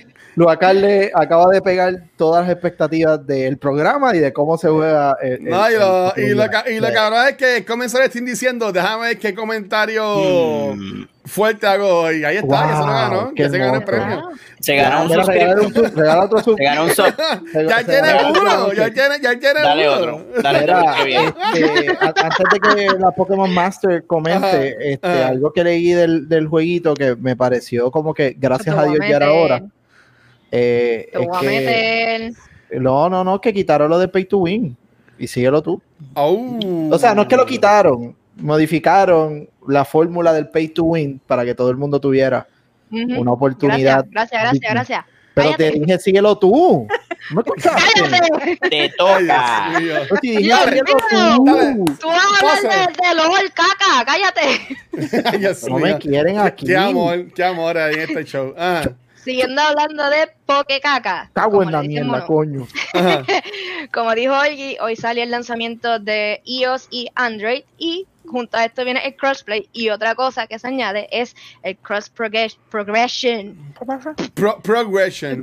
pavera. Luacalde acaba de pegar todas las expectativas del programa y de cómo se juega. el- el- No, y lo, el- y lo, ca- y lo de- cabrón es que comenzó el Steam diciendo, déjame ver qué comentario Mm. fuerte hago hoy. Ahí está, ya se lo ganó, ya se ganó el premio. Se ganó un suscriptor. sub, regala otro sub. Se ganó un sub. Ya Se- tiene se uno, ya tiene, ya tiene Dale uno. otro. Dale Mira, otro. bien. este, antes de que la Pokémon Master comente, Ajá, este, ajá. algo que leí del, del jueguito que me pareció como que gracias a Dios ya era hora. Eh, Te es voy a que- meter. no, no, no, que quitaron lo de Pay to Win y síguelo tú. Au. O sea, no es que lo quitaron, modificaron la fórmula del Pay to Win para que todo el mundo tuviera una oportunidad. Gracias, gracias, gracias, gracias. Pero te dije, síguelo tú. ¿No escuchaste? ¡Cállate! Te toca. Yo te dije, síguelo tú. Tú vas a hablar Pasa. de, de LOL, caca, cállate. No me quieren aquí. Qué amor, qué amor ahí en este show. Ah, Siguiendo hablando de Poke Caca. Cago como en la mierda, coño. Como dijo Olgi, hoy salió el lanzamiento de iOS y Android y junto a esto viene el crossplay y otra cosa que se añade es el cross progres- progression. Pro- progression.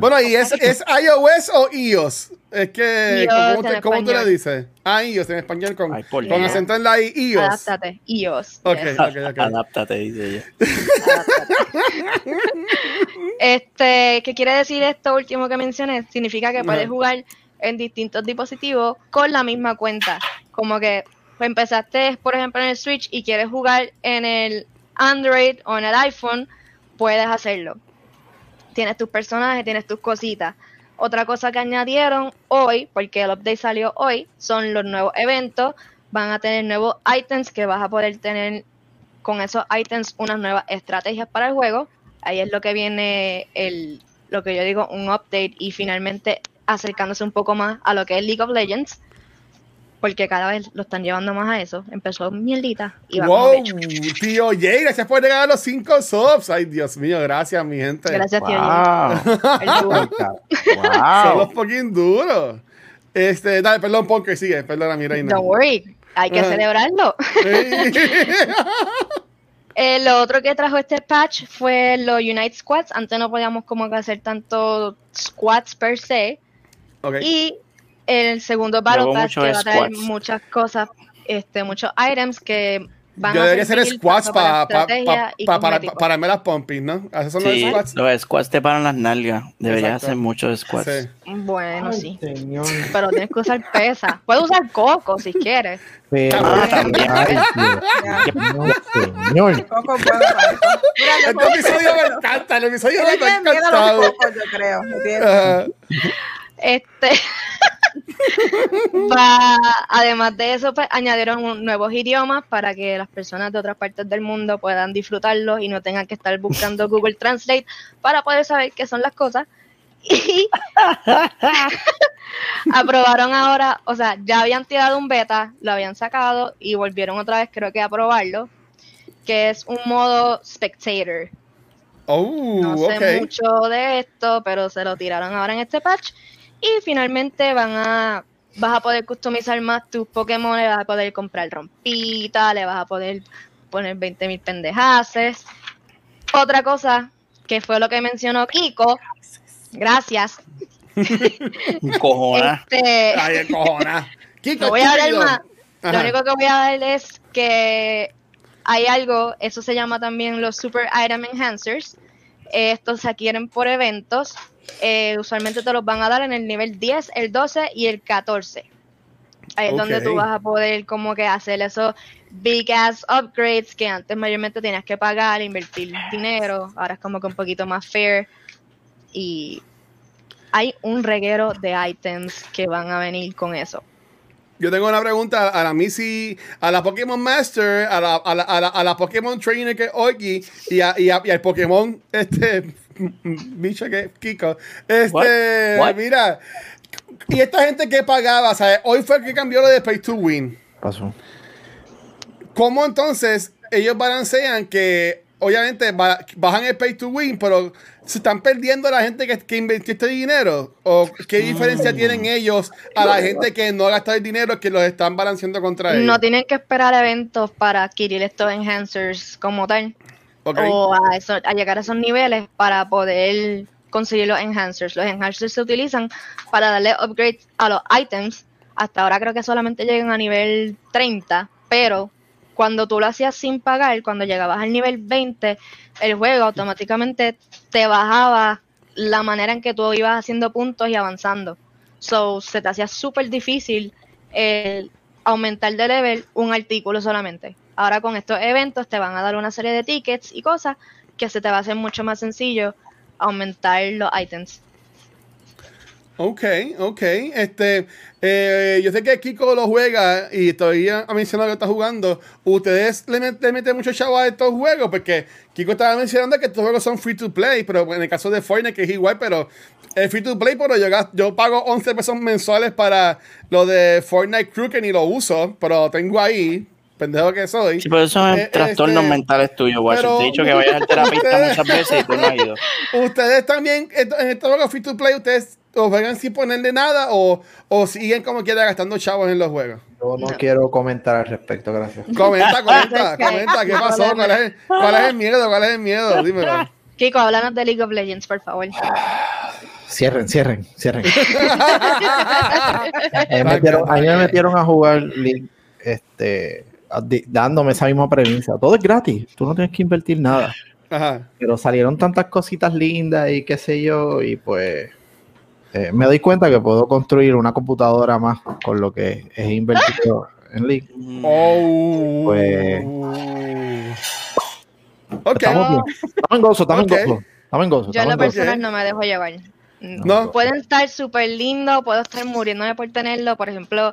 Bueno, ¿y es, es iOS o iOS? Es que, ¿cómo, te- cómo tú le dices? Ah, iOS en español con, Ay, con acento en la I, iOS. Adáptate, iOS. Ok, yes, ok, ok. Adáptate, dice ella. adáptate. Este, ¿qué quiere decir esto último que mencioné? Significa que puedes jugar en distintos dispositivos con la misma cuenta. Como que pues, empezaste, por ejemplo, en el Switch y quieres jugar en el Android o en el iPhone, puedes hacerlo. Tienes tus personajes, tienes tus cositas. Otra cosa que añadieron hoy, porque el update salió hoy, son los nuevos eventos. Van a tener nuevos items que vas a poder tener con esos items unas nuevas estrategias para el juego. Ahí es lo que viene el, lo que yo digo, un update y finalmente acercándose un poco más a lo que es League of Legends. Porque cada vez lo están llevando más a eso. Empezó mierdita y va Wow, tío Jay, gracias por regalar los 5 subs. Ay, Dios mío, gracias, mi gente. Gracias, tío. Wow. Jay. Duro. Son los wow. fucking duros. Este, dale, perdón, Ponker, sigue, perdona mi reina. Don't worry, hay que celebrarlo. Eh, lo otro que trajo este patch fue los Unite Squads. Antes no podíamos como que hacer tanto squads per se. Ok. Y el segundo Battle Pass que va a traer muchas cosas, este, muchos items que van Yo a debería hacer squats para pa, estrategia pa- y pa- para, cosméticos. para armar las pompis, ¿no? Esos son Sí, los squats. los squats te paran las nalgas. Deberías Exacto. hacer muchos squats. Sí. Bueno, Ay, sí. señor. Pero tienes que usar pesa. Puedes usar coco si quieres. Pero, Ah, también. ay, señor. Este episodio me encanta, el episodio me ha encantado. yo creo. Este. además de eso, pues añadieron un- nuevos idiomas para que las personas de otras partes del mundo puedan disfrutarlos y no tengan que estar buscando Google Translate para poder saber qué son las cosas. Y aprobaron ahora, o sea, ya habían tirado un beta, lo habían sacado y volvieron otra vez, creo que a probarlo, que es un modo spectator. Oh, No sé mucho de esto, pero se lo tiraron ahora en este patch. Y finalmente van a vas a poder customizar más tus Pokémon, le vas a poder comprar rompita, le vas a poder poner 20.000 pendejaces. Otra cosa que fue lo que mencionó Kiko, gracias. Cojona. Este, Ay, el cojona. Kiko, no voy a hablar más. Lo único que voy a dar es que hay algo, eso se llama también los Super Item Enhancers. Estos se adquieren por eventos. Eh, usualmente te los van a dar en el nivel 10, el 12 y el 14. Ahí es donde tú vas a poder como que hacer esos big ass upgrades que antes mayormente tenías que pagar, invertir dinero. Ahora es como que un poquito más fair. Y hay un reguero de items que van a venir con eso. Yo tengo una pregunta a la Missy, a la Pokémon Master, a la, a la, a la, a la Pokémon Trainer que es y, a, y, a- y al Pokémon, este, bicho que es Kiko. Este, What? What? mira, y esta gente que pagaba, ¿sabes? Hoy fue que cambió lo de Pay to Win. Pasó. ¿Cómo entonces ellos balancean que obviamente ba- bajan el pay to win, pero se están perdiendo la gente que, que invirtió este dinero? ¿O qué diferencia tienen ellos a la gente que no ha gastado el dinero que los están balanceando contra ellos? No tienen que esperar eventos para adquirir estos enhancers como tal. O a, eso- a llegar a esos niveles para poder conseguir los enhancers. Los enhancers se utilizan para darle upgrades a los items. Hasta ahora creo que solamente llegan a nivel 30, pero cuando tú lo hacías sin pagar, cuando llegabas al nivel 20, el juego automáticamente te bajaba la manera en que tú ibas haciendo puntos y avanzando. So, se te hacía súper difícil el aumentar de level un artículo solamente. Ahora con estos eventos te van a dar una serie de tickets y cosas que se te va a hacer mucho más sencillo aumentar los items. Ok, ok. Este, eh, yo sé que Kiko lo juega y todavía ha mencionado que está jugando. ¿Ustedes le, met- le meten mucho chavo a estos juegos? Porque Kiko estaba mencionando que estos juegos son free to play, pero en el caso de Fortnite, que es igual, pero es free to play, pero yo, yo pago 11 pesos mensuales para lo de Fortnite Crew, que ni lo uso, pero tengo ahí, pendejo que soy. Sí, pero esos son Eh, trastornos este, mentales tuyos, guacho. Te he dicho que vayas al terapista Ustedes- muchas veces y tú no has ido. ¿Ustedes también, en estos juegos free to play, ustedes los juegan sin ponerle nada o, o siguen como quiera gastando chavos en los juegos? Yo no, No. quiero comentar al respecto, gracias. Comenta, comenta, comenta, ¿qué pasó? ¿Cuál es, cuál es el miedo? ¿Cuál es el miedo? Dímelo. Kiko, háblanos de League of Legends, por favor. Cierren, cierren, cierren. Me metieron- a mí me metieron a jugar League, este, a- di- dándome esa misma premisa. Todo es gratis, tú no tienes que invertir nada. Ajá. Pero salieron tantas cositas lindas y qué sé yo, y pues eh, me doy cuenta que puedo construir una computadora más con lo que he invertido en League. Mm. Oh. Pues- Ok. Estamos bien. Estamos en gozo, estamos Ok. en gozo. Estamos en gozo. Yo en lo personal no me dejo llevar. No. Pueden estar súper lindos, puedo estar muriéndome por tenerlo. Por ejemplo,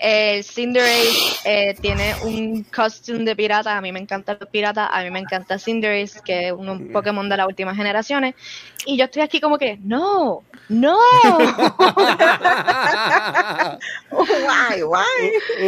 el Cinderace eh, tiene un costume de pirata. A mí me encantan los piratas. A mí me encanta Cinderace, que es un, un Pokémon de las últimas generaciones. Y yo estoy aquí como que, no, no. Guay, guay.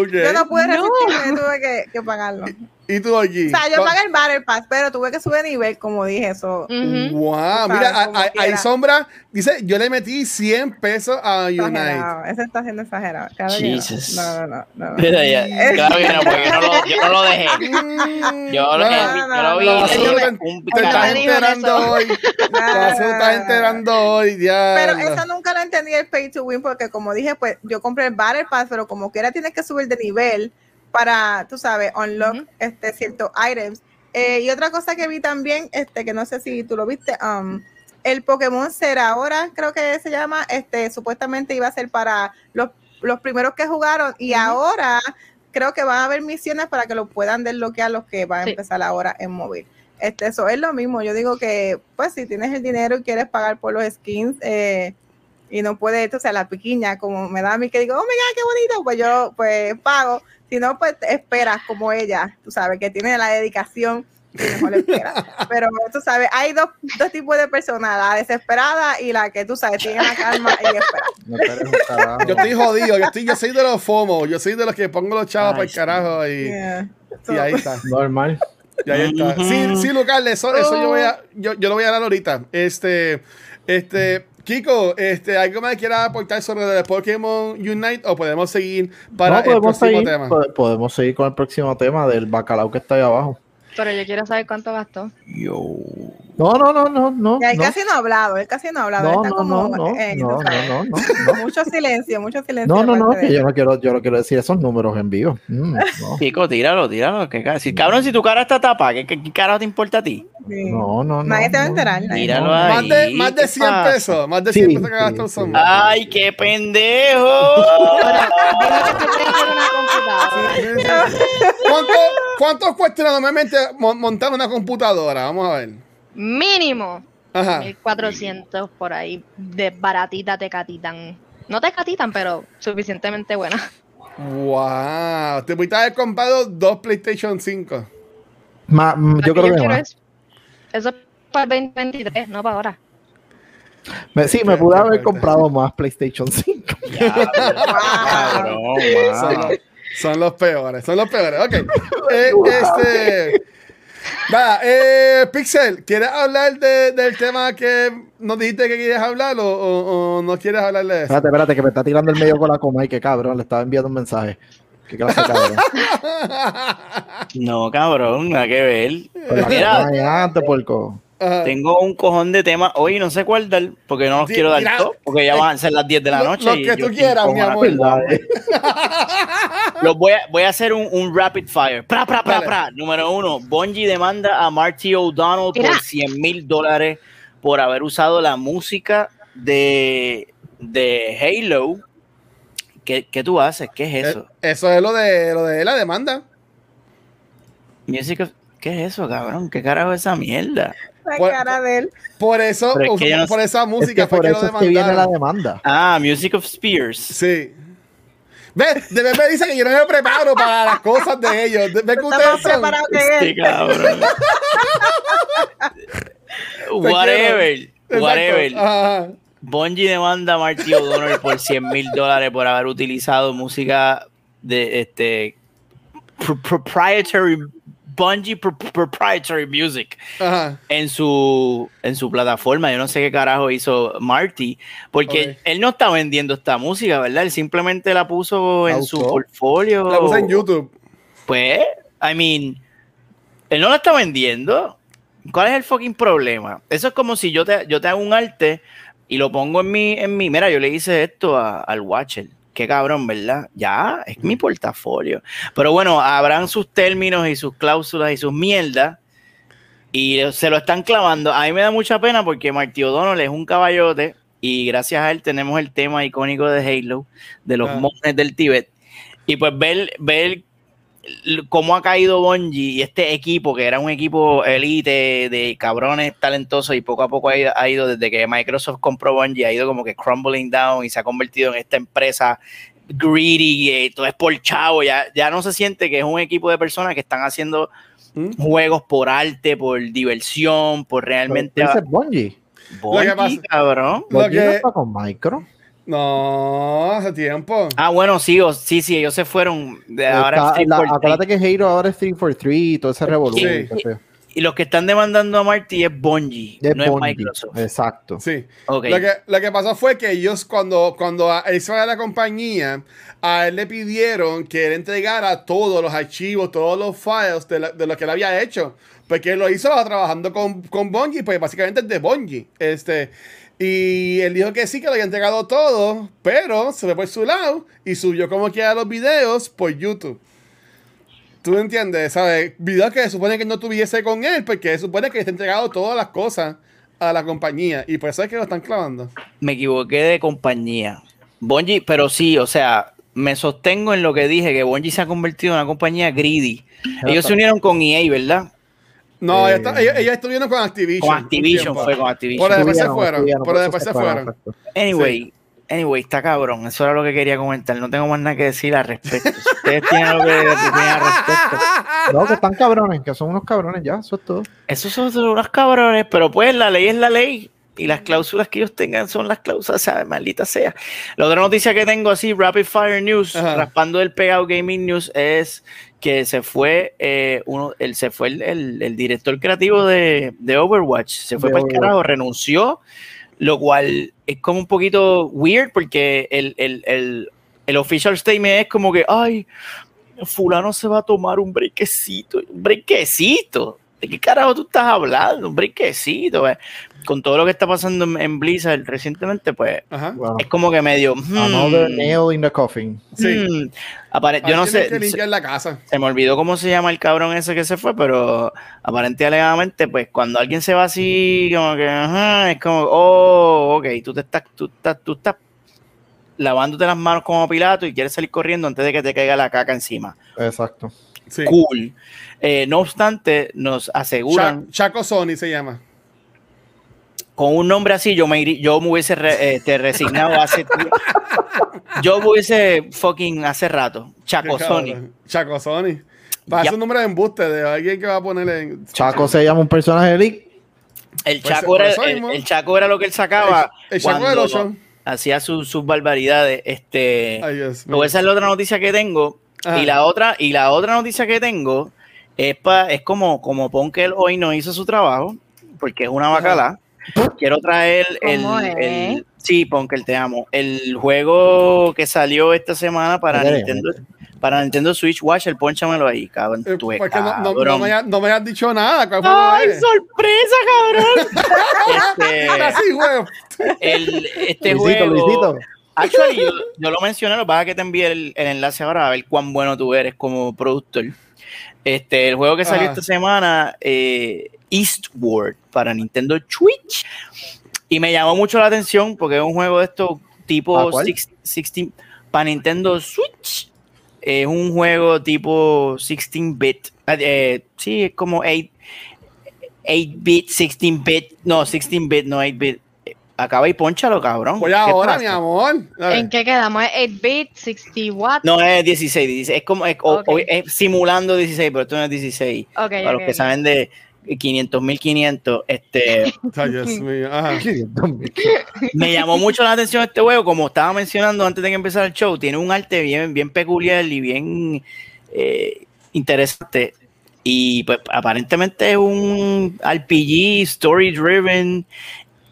Ok. Yo no pude No. resistirme, tuve que, que pagarlo. ¿Y tú aquí? O sea, yo pagué el Battle Pass, pero tuve que subir de nivel, como dije eso. Ujú. Wow, Tú mira, sabes, como hay, sombra. Dice, yo le metí 100 pesos a Unite. Exagerado, Ese está siendo exagerado. No. Jesus. No, no, no. no. Mira, ya, claro que no, porque yo no lo, yo no lo dejé. Mm, Yo, lo- vi. te- Te estás enterando hoy. Se estás enterando hoy, ya. Pero eso nunca lo entendí el pay to win porque como dije, pues yo compré el Battle Pass, pero como quiera tienes que subir de nivel para, tú sabes, unlock Ujú. este ciertos items. Eh, y otra cosa que vi también, este, que no sé si tú lo viste, um, el Pokémon Cera ahora creo que se llama, este, supuestamente iba a ser para los, los primeros que jugaron y ahora creo que van a haber misiones para que lo puedan desbloquear los que van a Sí. empezar ahora en móvil. Este, eso es lo mismo. Yo digo que, pues, si tienes el dinero y quieres pagar por los skins eh, y no puedes, o sea, la piquiña, como me da a mí que digo, oh god, qué bonito, pues yo, pues, pago. Si no, pues, te esperas como ella, tú sabes, que tiene la dedicación mejor. Pero tú sabes, hay dos, dos tipos de personas, la desesperada y la que tú sabes, tiene la calma y espera. No. Yo estoy jodido, yo, estoy, yo soy de los FOMO, yo soy de los que pongo los chavos Ay, para el carajo y, Yeah. y ahí está. Normal. Y ahí está. Sí, sí, Lucas, eso, eso yo voy a, yo, yo lo voy a dar ahorita. Este, este, Kiko, este, ¿algo más que quieras aportar sobre el Pokémon Unite o podemos seguir para no, el próximo seguir, tema? po- podemos seguir con el próximo tema del bacalao que está ahí abajo. Pero yo quiero saber cuánto gastó. Yo. No, no, no, no, no. Y él no. casi no ha hablado, él casi no ha hablado, No, está no, como, no, no, eh, no, no, no, no, mucho silencio, mucho silencio. No, no, no, que yo no quiero, yo no quiero decir esos números en vivo. Mm, no. Chico, tíralo, tíralo. Que, si, cabrón, si tu cara está tapada, ¿qué, qué, qué carajo te importa a ti? Sí. No, no, no. Nadie se va a enterar. ahí. Más de, más de ¿qué 100 pasa? pesos, más de 100 Sí, pesos que gastó sí, un sombra. ¡Ay, qué pendejo! ¿Cuánto, ¿Cuánto cuesta normalmente mo- montar una computadora? Vamos a ver. Mínimo Ajá. 1400 por ahí. De baratita te catitan. No te catitan, pero suficientemente buena. Wow. Te pudiste haber comprado dos PlayStation 5. Ma- mm, yo creo que más. Eso es para el 2023, no para ahora. Me- sí, me pude haber comprado más PlayStation 5. Cabrón, Son, wow. los, son los peores, son los peores. Ok. Eh, este. Nada, eh, Pixel, ¿quieres hablar de- del tema que nos dijiste que quieres hablar o, o- o no quieres hablar de eso? Espérate, espérate, que me está tirando el medio con la coma y que cabrón, le estaba enviando un mensaje. Qué clase cabrón. No, cabrón, nada que ver. Con la Mira, antes, puerco. Ajá. tengo un cojón de temas. Hoy no sé cuál dar, porque no los quiero dar mira, todos, porque ya van a ser las 10 de la noche. lo que tú quieras, mi amor. ¿Verdad? Los voy a, voy a hacer un, un rapid fire. Pra, pra, pra, pra. Número uno, Bungie demanda a Marty O'Donnell Mira. por 100 mil dólares por haber usado la música de, de Halo. ¿Qué, qué tú haces? ¿Qué es eso? Eh, Eso es lo de, lo de la demanda. Music of- ¿Qué es eso, cabrón? ¿Qué carajo es esa mierda? La Por- cara de él. Por eso, es que no por sé- esa Es música que fue por que lo eso es que viene la demandaron. demanda. Ah, Music of Spears. Sí. Ve, de me dice que yo no me preparo para las cosas de ellos. Ve que ustedes son. que Este cabrón. whatever. Whatever. Ajá. Bungie demanda a Marty O'Donnell por 100 mil dólares por haber utilizado música de este pro- proprietary Bungie pro- proprietary music Ajá. en su en su plataforma. Yo no sé qué carajo hizo Marty, porque él no está vendiendo esta música, ¿verdad? Él simplemente la puso La en su portfolio. La puse en YouTube. Pues, I mean, él no la está vendiendo. ¿Cuál es el fucking problema? Eso es como si yo te, yo te hago un arte y lo pongo en mi, en mi, mira, yo le hice esto a- al Watcher. Qué cabrón, ¿verdad? Ya, es mi portafolio. Pero bueno, habrán sus términos y sus cláusulas y sus mierdas. Y se lo están clavando. A mí me da mucha pena porque Marty O'Donnell es un caballote y gracias a él tenemos el tema icónico de Halo, de los Ah. monjes del Tíbet. Y pues ver, ver cómo ha caído Bungie y este equipo, que era un equipo elite de cabrones talentosos y poco a poco ha ido, ha ido desde que Microsoft compró Bungie, ha ido como que crumbling down y se ha convertido en esta empresa greedy, eh, todo es por chavo, ya, ya no se siente que es un equipo de personas que están haciendo ¿Mm? juegos por arte, por diversión, por realmente... Dice Bungie. Bungie, Lo que pasa- cabrón. Lo no está con Micro. No, hace tiempo. Ah, bueno, sí, o- sí, sí, ellos se fueron. De ahora Está- la- acuérdate que Halo ahora es 343 y todo ese revolución. Sí. Y los que están demandando a Marty es Bungie, De no es Bungie. Microsoft. Exacto. Sí. Ok. Lo, que, lo que pasó fue que ellos, cuando, cuando a- él se a la compañía, a él le pidieron que él entregara todos los archivos, todos los files de, la- de lo que él había hecho. Porque él lo hizo trabajando con, con Bungie, pues básicamente es de Bungie. Este, y él dijo que sí, que lo había entregado todo, pero se fue por su lado y subió como quiera los videos por YouTube. ¿Tú entiendes? ¿Sabes? Videos que se supone que no tuviese con él, porque se supone que está entregado todas las cosas a la compañía. Y por eso es que lo están clavando. Me equivoqué de compañía. Bungie, pero sí, o sea, me sostengo en lo que dije, que Bungie se ha convertido en una compañía greedy. Ellos se unieron con EA, ¿verdad? No, Eh, ellos, está- ellos estuvieron con Activision. Con Activision, fue con Activision. Por después se fueron. por después se fueron. Anyway, anyway, está cabrón. Eso era lo que quería comentar. No tengo más nada que decir al respecto. Si ustedes tienen algo que decir al respecto. No, que están cabrones, que son unos cabrones ya, eso es todo. Esos son unos cabrones, pero pues la ley es la ley. Y las cláusulas que ellos tengan son las cláusulas, ¿sabes? Maldita sea. La otra noticia que tengo así, Rapid Fire News, Ajá. raspando el pegado Gaming News, es que se fue eh, uno, el, se fue el, el- el director creativo de, de Overwatch, se fue De para el carajo, renunció, lo cual es como un poquito weird porque el, el, el, el official statement es como que, ay, fulano se va a tomar un brequecito, un brequecito. ¿De qué carajo tú estás hablando? Un brequecito. eh. Con todo lo que está pasando en, en Blizzard recientemente, pues es como que medio. hmm, another nail in the coffin. Sí. hmm. Apare- yo no sé. que se- limpiar la casa. se me olvidó cómo se llama el cabrón ese que se fue, pero aparentemente alegadamente, pues cuando alguien se va así, como que, ajá, es como, oh, ok, tú te estás, tú estás, tú estás lavándote las manos como Pilato y quieres salir corriendo antes de que te caiga la caca encima. Exacto. Sí. Cool. Eh, no obstante, nos aseguran, Chaco Sony se llama. con un nombre así, yo me, yo me hubiese re- eh, te resignado hace tiempo. Yo me hubiese fucking hace rato. Chaco Sony. Chaco Sony. Para hacer un nombre de embuste de alguien que va a ponerle. en- Chaco se llama un personaje de League. El Pues, Chaco, por era, eso el, Chaco era lo que él sacaba El- el Chaco hacía sus, sus barbaridades. Este, Ay, luego esa es la otra noticia que tengo. Ajá. Y la otra, y la otra noticia que tengo es, pa, es como, como Ponkel hoy no hizo su trabajo, porque es una bacala. Quiero traer el, el- sí, Ponkel, te amo. El juego que salió esta semana para Nintendo, para Nintendo Switch Watch, el ponchamelo ahí, cabrón. Eh, tú eres porque no, no, no cabrón. me, ha- no me has dicho nada. ¿Cuál fue ¡Ay, sorpresa, cabrón! este, Así, el, este Luisito, juego. Luisito. Actually, yo, yo lo mencioné, lo que pasa es que te envié el, el enlace ahora a ver cuán bueno tú eres como productor. Este, el juego que salió Ajá. esta semana, eh, Eastward, para Nintendo Switch. Y me llamó mucho la atención porque es un juego de estos ¿Ah, tipo cuál? six- 16 para Nintendo Switch. Es un juego tipo 16-bit. Eh, sí, es como 8, 8-bit, 16-bit. No, 16-bit, no 8-bit. Acaba y ponchalo, cabrón. Pues ¿Qué ahora, mi amor. ¿En qué quedamos? ¿Es 8-bit? ¿60 watts? No, es 16, 16. Es como es, o- es simulando 16, pero esto no es 16. Ok, Para los que saben de 500 500, este, me llamó mucho la atención este juego, como estaba mencionando antes de que empezara el show, tiene un arte bien, bien peculiar y bien eh, interesante. Y pues aparentemente es un RPG story driven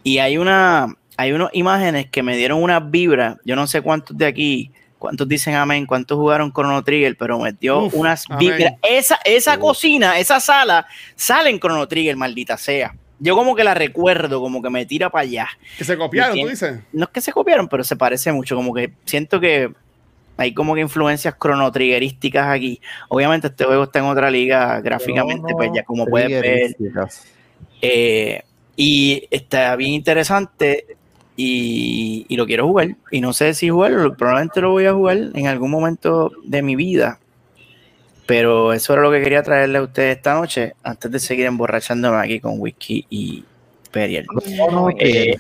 y hay una hay unas imágenes que me dieron unas vibras. Yo no sé cuántos de aquí, cuántos dicen amén, cuántos jugaron Chrono Trigger, pero me dio Uf, unas amén. vibras. Esa, esa Uf. cocina, esa sala, sale en Chrono Trigger, maldita sea. Yo como que la recuerdo, como que me tira para allá. Que se copiaron, ¿Y tú dices. No es que se copiaron, pero se parece mucho. Como que siento que hay como que influencias cronotriggerísticas aquí. Obviamente este juego está en otra liga gráficamente, pues ya como puedes ver. eh, y está bien interesante y, y lo quiero jugar. Y no sé si jugarlo, probablemente lo voy a jugar en algún momento de mi vida. Pero eso era lo que quería traerle a ustedes esta noche, antes de seguir emborrachándome aquí con whisky y Periel. Eh,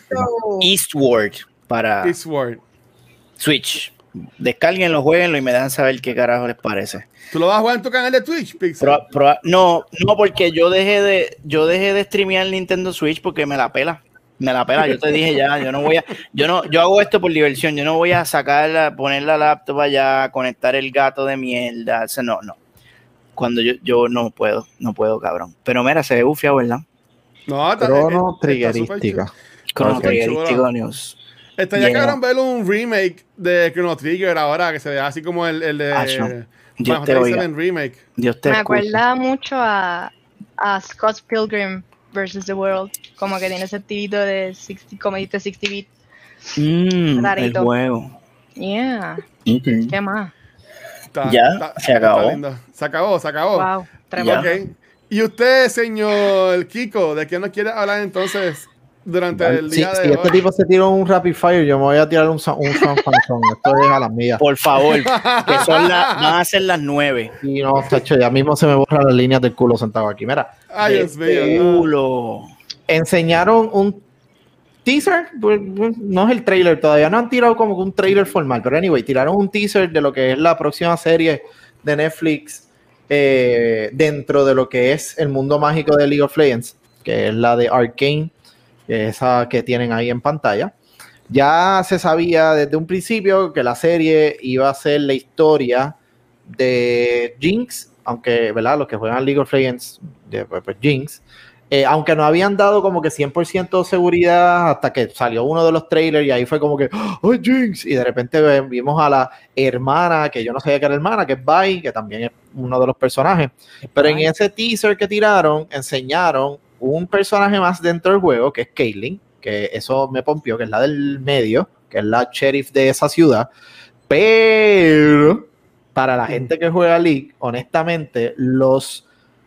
Eastward para Peace Word. Switch. Descárguenlo, jueguenlo y me dan saber qué carajo les parece. ¿Tú lo vas a jugar en tu canal de Twitch, Pixel? No, no, porque yo dejé de, yo dejé de streamear Nintendo Switch porque me la pela. Me la pela, yo te dije ya, yo no voy a, yo no, yo hago esto por diversión, yo no voy a sacar, poner la laptop allá, conectar el gato de mierda, o sea, no, no. Cuando yo, yo no puedo, no puedo, cabrón. Pero mira, se ve bufiado, ¿verdad? No, está, Crono Triggerística. Triggerístico chulo. News. Estaría cabrón ver un remake de Chrono Trigger ahora, que se vea así como el, el de. Dios te oiga. Remake. Dios te Me escuche. acuerda mucho a, a Scott Pilgrim versus the World. Como que tiene ese estilito de 60, como dijiste, 60 bit. Mm, el Rarito. juego. Yeah. Ok. ¿Qué más? Está- Ya, está- se acabó. Se acabó, se acabó. Wow. Tremendo. Ya. Ok. Y usted, señor Kiko, ¿de qué nos quiere hablar entonces durante el Si, día si de este hoy? tipo se tiró un rapid fire, yo me voy a tirar un, un San Fanzón. Esto es a las mías. Por favor, que son las, van a ser las nueve. Y no, tacho, ya mismo se me borran las líneas del culo sentado aquí. Mira, Ay, Dios mío. Culo. enseñaron un teaser, pues, pues, no es el trailer, todavía no han tirado como que un trailer formal, pero anyway, tiraron un teaser de lo que es la próxima serie de Netflix eh, dentro de lo que es el mundo mágico de League of Legends, que es la de es esa que tienen ahí en pantalla. Ya se sabía desde un principio que la serie iba a ser la historia de Jinx, aunque, ¿verdad? Los que juegan League of Legends, de, pues, pues, Jinx, eh, aunque no habían dado como que 100% seguridad hasta que salió uno de los trailers y ahí fue como que, ¡oh, Jinx! Y de repente vimos a la hermana, que yo no sabía que era hermana, que es Vi, que también es uno de los personajes. Pero en ese teaser que tiraron, enseñaron un personaje más dentro del juego, que es Caitlyn, que eso me pompió, que es la del medio, que es la sheriff de esa ciudad. Pero para la gente que juega League, honestamente, los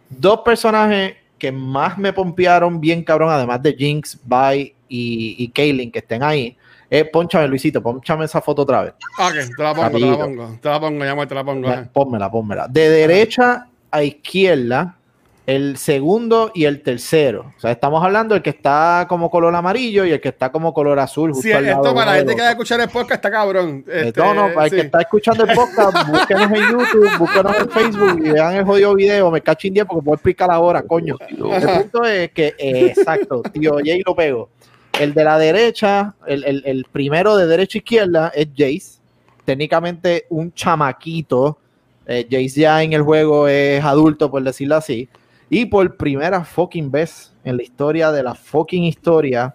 dos personajes que más me pompearon bien cabrón, además de Jinx, Vi y, y Kaylin, que estén ahí, es ponchame, Luisito, ponchame esa foto otra vez. Ok, te la pongo, te la pongo. Te la pongo, ya te la pongo. Me- ajá. Pónmela, pónmela. De derecha a izquierda, el segundo y el tercero. O sea, estamos hablando del que está como color amarillo y el que está como color azul. Justo Sí, al lado esto para la gente que va a escuchar el podcast está cabrón. Eh, Este, no, no, para el que está escuchando el podcast, búsquenos en YouTube, búsquenos en Facebook y vean el jodido video, me cacho en día porque puedo explicar ahora, coño. El punto es que, eh, exacto, tío Jay lo pego. El de la derecha, el, el- el primero de derecha a izquierda es Jace, técnicamente un chamaquito. Eh, Jace ya en el juego es adulto, por decirlo así. Y por primera fucking vez en la historia de la fucking historia,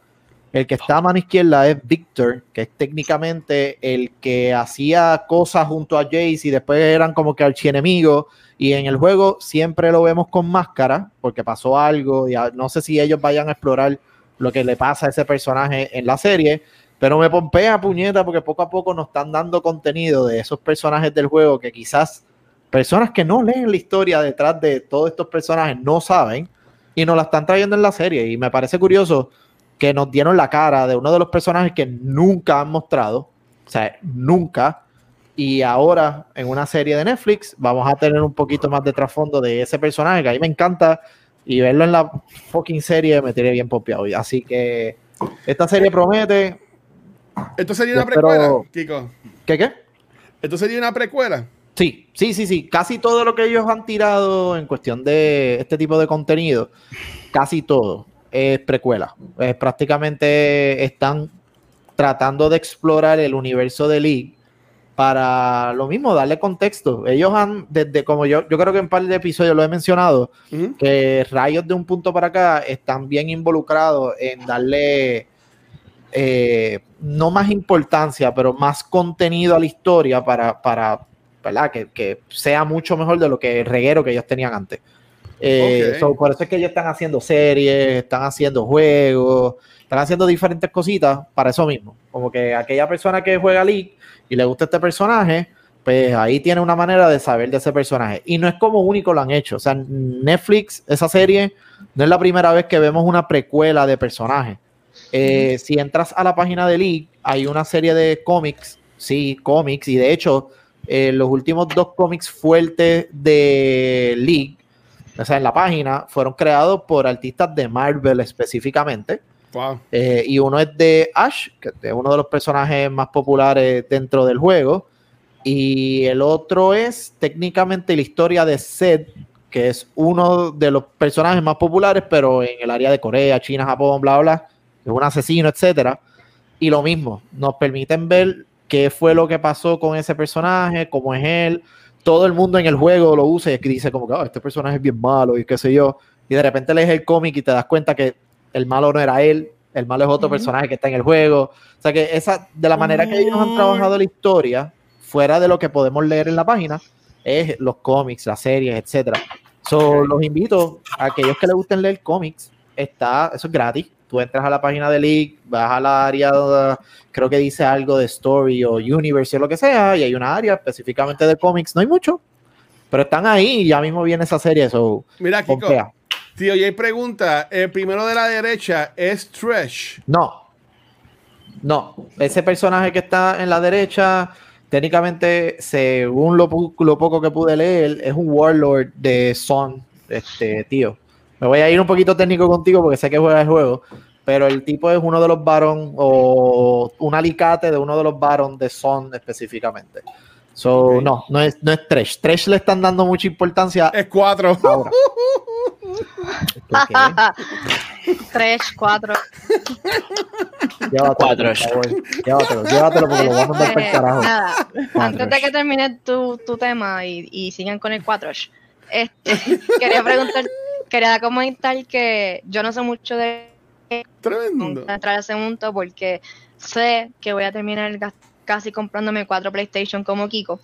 el que está a mano izquierda es Victor, que es técnicamente el que hacía cosas junto a Jace y después eran como que archienemigos. Y en el juego siempre lo vemos con máscara, porque pasó algo. Y no sé si ellos vayan a explorar lo que le pasa a ese personaje en la serie. Pero me pompea puñeta porque poco a poco nos están dando contenido de esos personajes del juego que quizás personas que no leen la historia detrás de todos estos personajes no saben y nos la están trayendo en la serie. Y me parece curioso que nos dieron la cara de uno de los personajes que nunca han mostrado, o sea, nunca. Y ahora en una serie de Netflix vamos a tener un poquito más de trasfondo de ese personaje que a mí me encanta y verlo en la fucking serie me tiene bien pompeado. Así que esta serie promete. Esto sería una precuela, Kiko. ¿Qué qué? Esto sería una precuela. Sí, sí, sí, sí. Casi todo lo que ellos han tirado en cuestión de este tipo de contenido, casi todo es precuela. Eh, prácticamente están tratando de explorar el universo de League para lo mismo, darle contexto. Ellos han, desde como yo, yo creo que en un par de episodios lo he mencionado, que Rayos de un punto para acá están bien involucrados en darle eh, no más importancia, pero más contenido a la historia para, para ¿verdad? Que, que sea mucho mejor de lo que el reguero que ellos tenían antes. Eh, so, por eso es que ellos están haciendo series, están haciendo juegos, están haciendo diferentes cositas para eso mismo. Como que aquella persona que juega League y le gusta este personaje, pues ahí tiene una manera de saber de ese personaje. Y no es como único lo han hecho. O sea, Netflix, esa serie, no es la primera vez que vemos una precuela de personajes. Eh, Si entras a la página de League, hay una serie de cómics, sí, cómics, y de hecho, eh, los últimos dos cómics fuertes de League, o sea, en la página, fueron creados por artistas de Marvel específicamente. Wow. Eh, y uno es de Ash, que es uno de los personajes más populares dentro del juego. Y el otro es técnicamente la historia de Zed, que es uno de los personajes más populares, pero en el área de Corea, China, Japón, bla, bla. es un asesino, etcétera. Y lo mismo, nos permiten ver qué fue lo que pasó con ese personaje, cómo es él. Todo el mundo en el juego lo usa y dice como que "Ah, este personaje es bien malo y qué sé yo. Y de repente lees el cómic y te das cuenta que el malo no era él, el malo es otro personaje que está en el juego. O sea que esa, de la manera que ellos han trabajado la historia, fuera de lo que podemos leer en la página, es los cómics, las series, etcétera. So, los invito a aquellos que les gusten leer cómics, está, eso es gratis. Tú entras a la página de League, vas a la área, donde creo que dice algo de Story o Universe o lo que sea, y hay una área específicamente de cómics, no hay mucho, pero están ahí y ya mismo viene esa serie, eso Mira, Kiko. pompea. Tío Jay pregunta: el primero de la derecha es Trash. No, no, ese personaje que está en la derecha, técnicamente, según lo, lo poco que pude leer, es un warlord de Son, este tío. Me voy a ir un poquito técnico contigo porque sé que juega el juego, pero el tipo es uno de los Baron o un alicate de uno de los Baron de Son específicamente. So, Ok. no, no es, no es Tresh. Tresh le están dando mucha importancia Es 4. ahora. ¿Por qué? Tres, cuatro. Llévatelo, Cuatro. Llévatelo, llévatelo porque lo voy a mandar para el Este, carajo. nada, Cuatro. antes de que termine tu, tu tema y, y sigan con el 4, este, quería preguntar, quería comentar que yo no sé mucho de Tremendo. entrar a ese mundo porque sé que voy a terminar casi comprándome cuatro PlayStation como Kiko.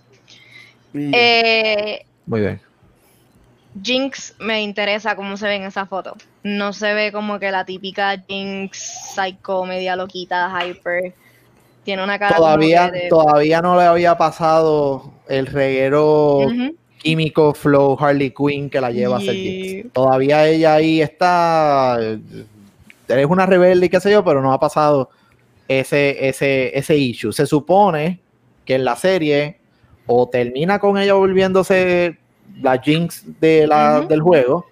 Y- Eh, Muy bien. Jinx me interesa cómo se ve en esa foto. No se ve como que la típica Jinx psycho, media loquita, hyper. Tiene una cara Todavía, de- todavía no le había pasado el reguero Ujú. Químico flow Harley Quinn que la lleva a ser Y- Jinx. Todavía ella ahí está. Eres una rebelde y qué sé yo, pero no ha pasado ese, ese, ese issue. Se supone que en la serie o termina con ella volviéndose la Jinx de la, del juego,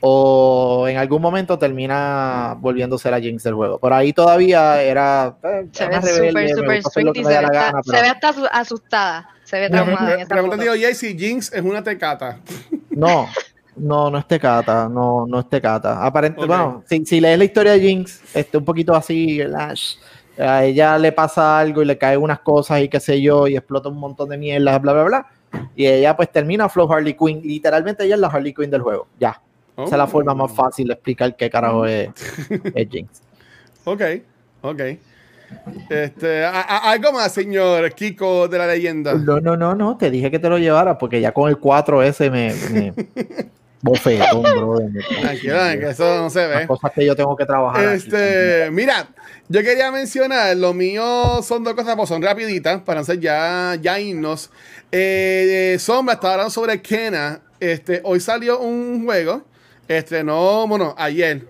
o en algún momento termina volviéndose la Jinx del juego. Por ahí todavía era. eh, Se ve hacer sweet y me se ve, la hasta- gana, se ve hasta asu- asustada. Se ve traumada en pre- esa Pregunta foto. tío Jay si Jinx es una tecata. No, no, no es Tecata, no, no es Tecata. Aparente, Ok. bueno, si, si lees la historia de Jinx, este, un poquito así, a ella le pasa algo y le caen unas cosas y qué sé yo, y explota un montón de mierda, bla, bla, bla. Y ella pues termina Flow Harley Quinn, literalmente ella es la Harley Quinn del juego, ya. Esa es la Oh. forma más fácil de explicar qué carajo es, es Jinx. Ok, ok. Este, a- a- algo más, señor Kiko de la leyenda. No, no, no, no, te dije que te lo llevara porque ya con el 4S me... me bofetón, Tranquila, que eso no se Las ve. cosas que yo tengo que trabajar. aquí. Este, mira, yo quería mencionar, lo mío son dos cosas, pues son rapiditas, para hacer ya, ya irnos. Eh, Sombra está hablando sobre Kena. Este, hoy salió un juego, estrenó, bueno, ayer.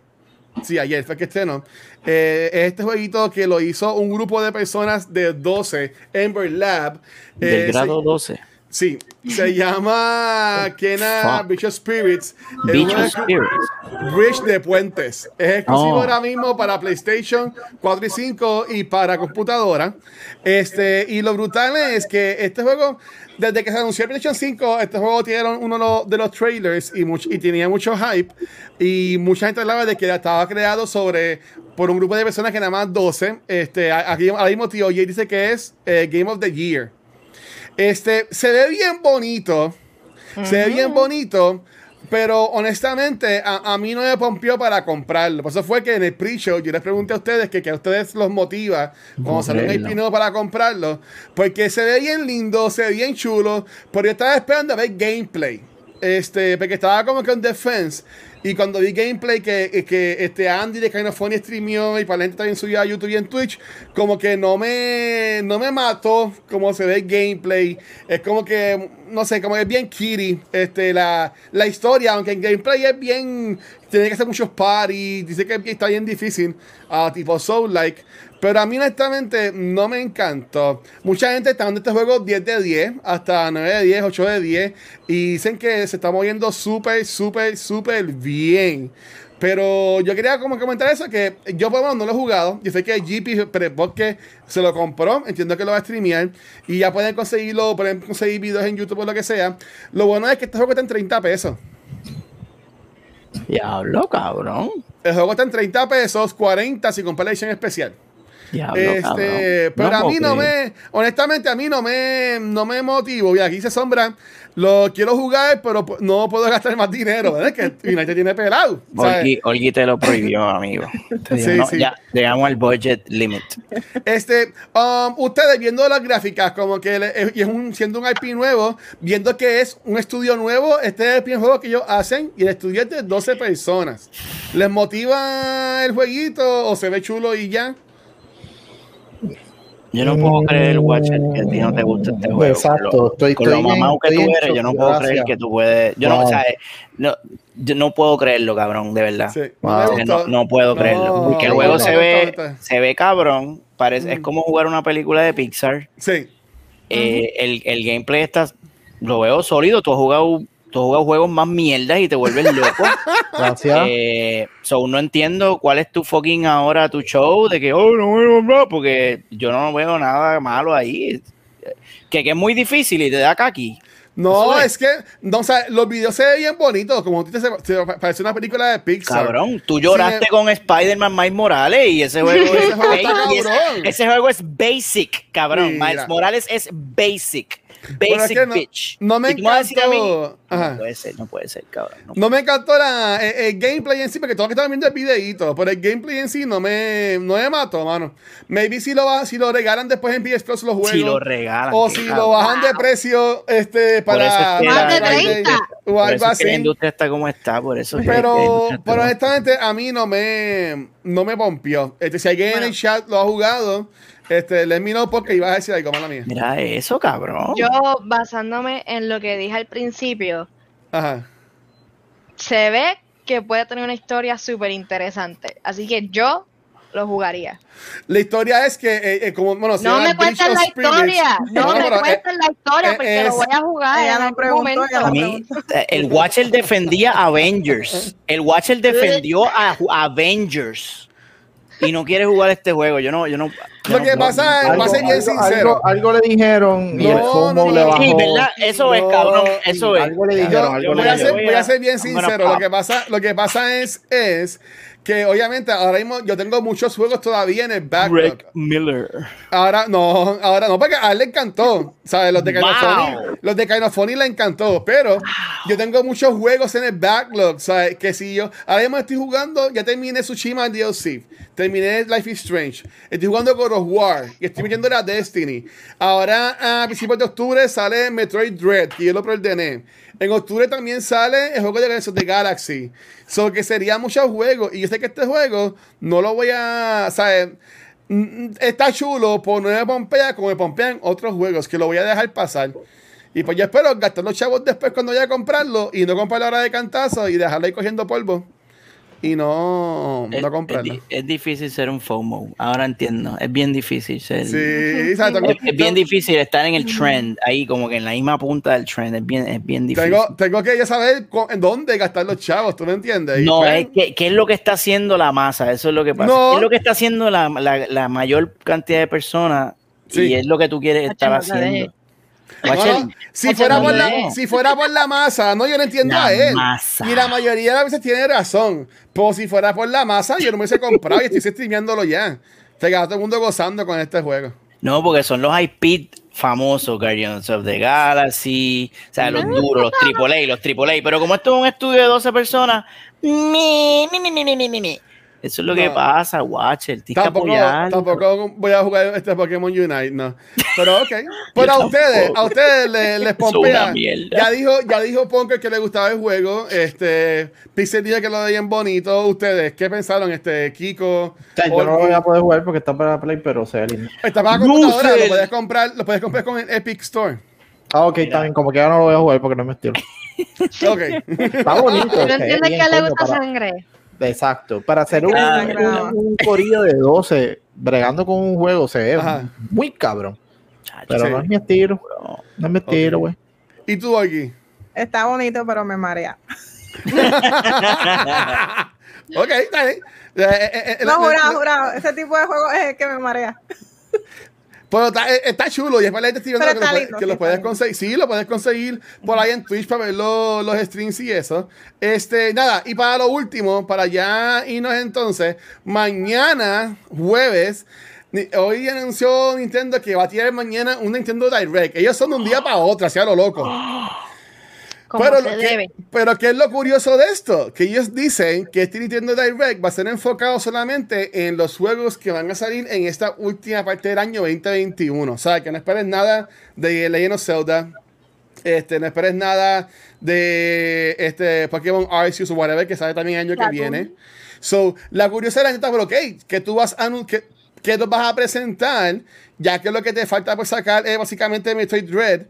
Sí, ayer fue que estrenó. Eh, este jueguito que lo hizo un grupo de personas de 12, Ember Lab. Eh, Del se- grado 12. Sí, se llama Kena Fuck. Beach Spirits. Beach Spirits. Bridge de Puentes. Es exclusivo Oh. ahora mismo para PlayStation 4 y 5 y para computadora. Este, y lo brutal es que este juego, desde que se anunció el PlayStation 5, este juego tiene uno de los, de los trailers y, much- y tenía mucho hype. Y mucha gente hablaba de que estaba creado sobre por un grupo de personas que nada más 12. Este, a- aquí ahora mismo Tío Jay dice que es eh, Game of the Year. Este, se ve bien bonito. Se ve bien bonito. Pero honestamente, a, a mí no me pompió para comprarlo. Por eso fue que en el pre-show yo les pregunté a ustedes que, que a ustedes los motiva cuando salen el pino para comprarlo. Porque se ve bien lindo, se ve bien chulo. Pero yo estaba esperando a ver gameplay. Este, porque estaba como que en defense. Y cuando vi gameplay que, que este Andy de Kind of Funny streameó y para la gente también subió a YouTube y en Twitch, como que no me, no me mató como se ve el gameplay. Es como que, no sé, como que es bien kitty este, la, la historia, aunque en gameplay es bien, tiene que hacer muchos parties, dice que está bien difícil, ah, tipo Soul-like. Pero a mí honestamente no me encantó. Mucha gente está dando este juego 10 de 10, hasta 9 de 10, 8 de 10. Y dicen que se está moviendo súper, súper, súper bien. Pero yo quería como comentar eso, que yo por lo menos no lo he jugado. Yo sé que GP Porque se lo compró, entiendo que lo va a streamear. Y ya pueden conseguirlo, pueden conseguir videos en YouTube o lo que sea. Lo bueno es que este juego está en 30 pesos. Diablo, cabrón. El juego está en 30 pesos, 40 si compras la edición especial. Diablo, Este, cabrón. pero No a mí no me, honestamente, a mí no me, no me motivo. Y aquí se sombra, lo quiero jugar, pero no puedo gastar más dinero. ¿verdad? Que United tiene pelado. Olgi, Olgi te lo prohibió, amigo. Sí, no, sí. Ya, llegamos al budget limit. Este, um, ustedes viendo las gráficas, como que le- es, y es un, siendo un IP nuevo, viendo que es un estudio nuevo, este es el primer juego que ellos hacen y el estudio es de 12 personas. ¿Les motiva el jueguito o se ve chulo y ya? Yo no puedo creer, Watcher, que a ti no te gusta este juego. Exacto, Con lo, estoy- con lo estoy en- mamado que tú eres, yo no puedo gracias. creer que tú puedes. Yo no, o sea, no, yo no puedo creerlo, cabrón, de verdad. Sí. Wow. me O sea, gustó. no, no puedo No, creerlo. Porque el juego no, se no, ve, se ve cabrón. Parece, Es como jugar una película de Pixar. Sí. Eh, el, el gameplay está, lo veo sólido. Tú has jugado, tú jugado juegos más mierdas y te vuelves loco. Gracias. Eh, so, no entiendo cuál es tu fucking ahora tu show de que, oh, no veo nada, porque yo no veo nada malo ahí. Que, que es muy difícil y te da kaki. No, es. es que, no, o sea, los videos se ven bien bonitos, como tú dices, se, se parece una película de Pixar. Cabrón, tú lloraste Sí, con Spider-Man Miles Morales y ese juego, Ese es, juego ese- juego es basic, cabrón. Mira. Miles Morales es basic. Pero es Basic que no- bitch. no me encantó. No puede ser, no puede ser, cabrón. no No me encantó la, el, el gameplay en sí, porque todos que estaban viendo el videito, pero el gameplay en sí no me, no me mató, mano. Maybe si lo, va- si lo regalan después en PS Plus los juegos. Si lo regalan. o si cabrón. lo bajan de precio este, eso es para que Más de la- 30. o Por algo es que la así. industria está como está, por eso es Pero, pero como- honestamente a mí no me, no me pompió. Este, si alguien en Bueno. el chat lo ha jugado, este, let me know porque iba a decir algo, mala mía. Mira eso, cabrón. Yo, basándome en lo que dije al principio, Ajá. se ve que puede tener una historia súper interesante. Así que yo lo jugaría. La historia es que, eh, eh, como, bueno, se No me cuenten of la Spirits. historia. No, me eh, cuenten la historia eh, porque es- lo voy a jugar Ella en no algún preguntó, momento. ella no A mí, eh, el Watcher defendía a Avengers. El Watcher defendió a Avengers. Y no quiere jugar este juego. Yo no, yo no. yo Lo no- que no- pasa es- no- va a ser bien algo, sincero. algo- algo le dijeron y el No, FOMO no, le no. bajó. Sí, ¿verdad? Eso es, No, cabrón. Eso es. algo le Yo, dijeron, algo voy, le a ser, dijeron. voy a ser bien sincero. Lo que pasa, lo que pasa es, es que obviamente ahora mismo yo tengo muchos juegos todavía en el backlog. Greg Miller. Ahora no, ahora no, porque a él le encantó. ¿Sabes? Los de of Wow. Los de le encantó. Pero yo tengo muchos juegos en el backlog. ¿Sabes? Que si yo ahora mismo estoy jugando, ya terminé Tsushima DLC. Terminé Life is Strange. Estoy jugando God of War. Y estoy metiendo la Destiny. Ahora a principios de octubre sale Metroid Dread, que yo lo preordené. En octubre también sale el juego de Galaxy. So que sería muchos juegos. Y yo sé que este juego no lo voy a. ¿Sabes? Mm, está chulo, por no me pompea como me pompean otros juegos que lo voy a dejar pasar. Y pues yo espero gastar los chavos después cuando vaya a comprarlo y no comprarlo ahora de cantazo y dejarlo ahí cogiendo polvo y no, Es, no es di- es difícil ser un FOMO. Ahora entiendo. Es bien difícil ser. Sí. Tengo, Es, es bien difícil estar en el trend, ahí como que en la misma punta del trend. Es bien, es bien difícil. tengo, tengo que ya saber en dónde gastar los chavos, ¿tú me entiendes? Y No, pues, es que, ¿qué es lo que está haciendo la masa? Eso es lo que pasa. No. ¿Qué es lo que está haciendo la, la- la mayor cantidad de personas? Sí. Y es lo que tú quieres estar haciendo. Si, fuera por la, si fuera la masa, no, yo no entiendo a él. Y la mayoría de las veces tiene razón. Pues si fuera por la masa, yo no me hubiese comprado y estoy streameándolo ya. Se queda todo el mundo gozando con este juego. No, porque son los IP famosos, Guardians of the Galaxy, o sea, los duros, los AAA, los AAA. Pero como esto es un estudio de 12 personas, mi, mi, mi, mi, mi, mi, mi eso es lo que No. pasa, Watcher. Tampoco, tampoco voy a jugar este Pokémon Unite, no. Pero ok. Pero a ustedes, a ustedes les, les pompea. Ya dijo, ya dijo Ponker que le gustaba el juego. Este, Pixel dijo que lo veían bonito. Ustedes, ¿qué pensaron? Este, Kiko. O sea, yo no lo voy a poder jugar porque está para Play, pero se ve lindo. Está para computadora, lo puedes comprar, lo puedes comprar con el Epic Store. Ah, ok, también, como que ya no lo voy a jugar porque no es mi estilo. Ok. Está bonito. ¿Tú se ve entiendes bien, que le gusta para- sangre? Exacto. Para hacer un, un, un corillo de 12 bregando con un juego se ve Ajá. muy cabrón. Chacho, Pero Sí. no es mi estilo. No es mi estilo, güey. ¿Y tú, aquí? Está bonito, pero me marea. Ok, está bien. Eh, eh, eh, No, jurado, jurado. Ese tipo de juego es el que me marea. Pero está, eh, está chulo y es para la gente estoy viendo Pero que, lo, lindo, que lo puedes conseguir. Sí, lo puedes conseguir por ahí en Twitch para ver los, los streams y eso. Este, nada, y para lo último, para ya irnos entonces, mañana, jueves, hoy anunció Nintendo que va a tirar mañana un Nintendo Direct. Ellos son de un día para otro, sea lo loco. Como Pero, se que- pero ¿qué es lo curioso de esto? Que ellos dicen que este Nintendo Direct va a ser enfocado solamente en los juegos que van a salir en esta última parte del año 2021. O sea, que no esperes nada de Legend of Zelda. Este, no esperes nada de este Pokémon Arceus o whatever que sale también el año que viene. So, la curiosidad es, pero ok, que tú vas a, que, que nos vas a presentar, ya que lo que te falta por sacar es básicamente Metroid Dread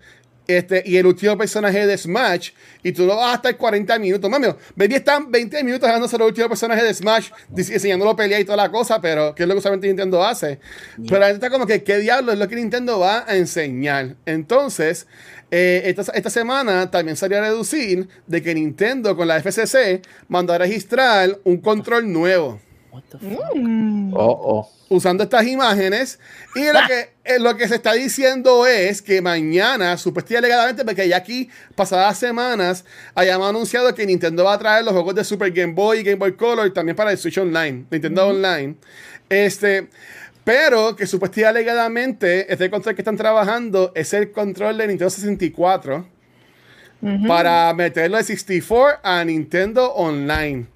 este, y el último personaje de Smash, y tú no vas a estar 40 minutos. Mami, baby están 20 minutos hablando sobre el último personaje de Smash, dic- enseñándolo pelea y toda la cosa, pero que es lo que usualmente Nintendo hace. Pero la gente está como que, ¿qué diablo es lo que Nintendo va a enseñar? Entonces, eh, esta, esta semana también salió a reducir de que Nintendo con la FCC mandó a registrar un control nuevo What the fuck? Mm. Oh, oh. usando estas imágenes. Y lo que, eh, lo que se está diciendo es que mañana, supuestamente alegadamente, porque ya aquí, pasadas semanas, hayamos anunciado que Nintendo va a traer los juegos de Super Game Boy y Game Boy Color también para el Switch Online, Nintendo Online. Este. Pero que supuestamente alegadamente este control que están trabajando es el control de Nintendo 64 Ujú. para meterlo de 64 a Nintendo Online.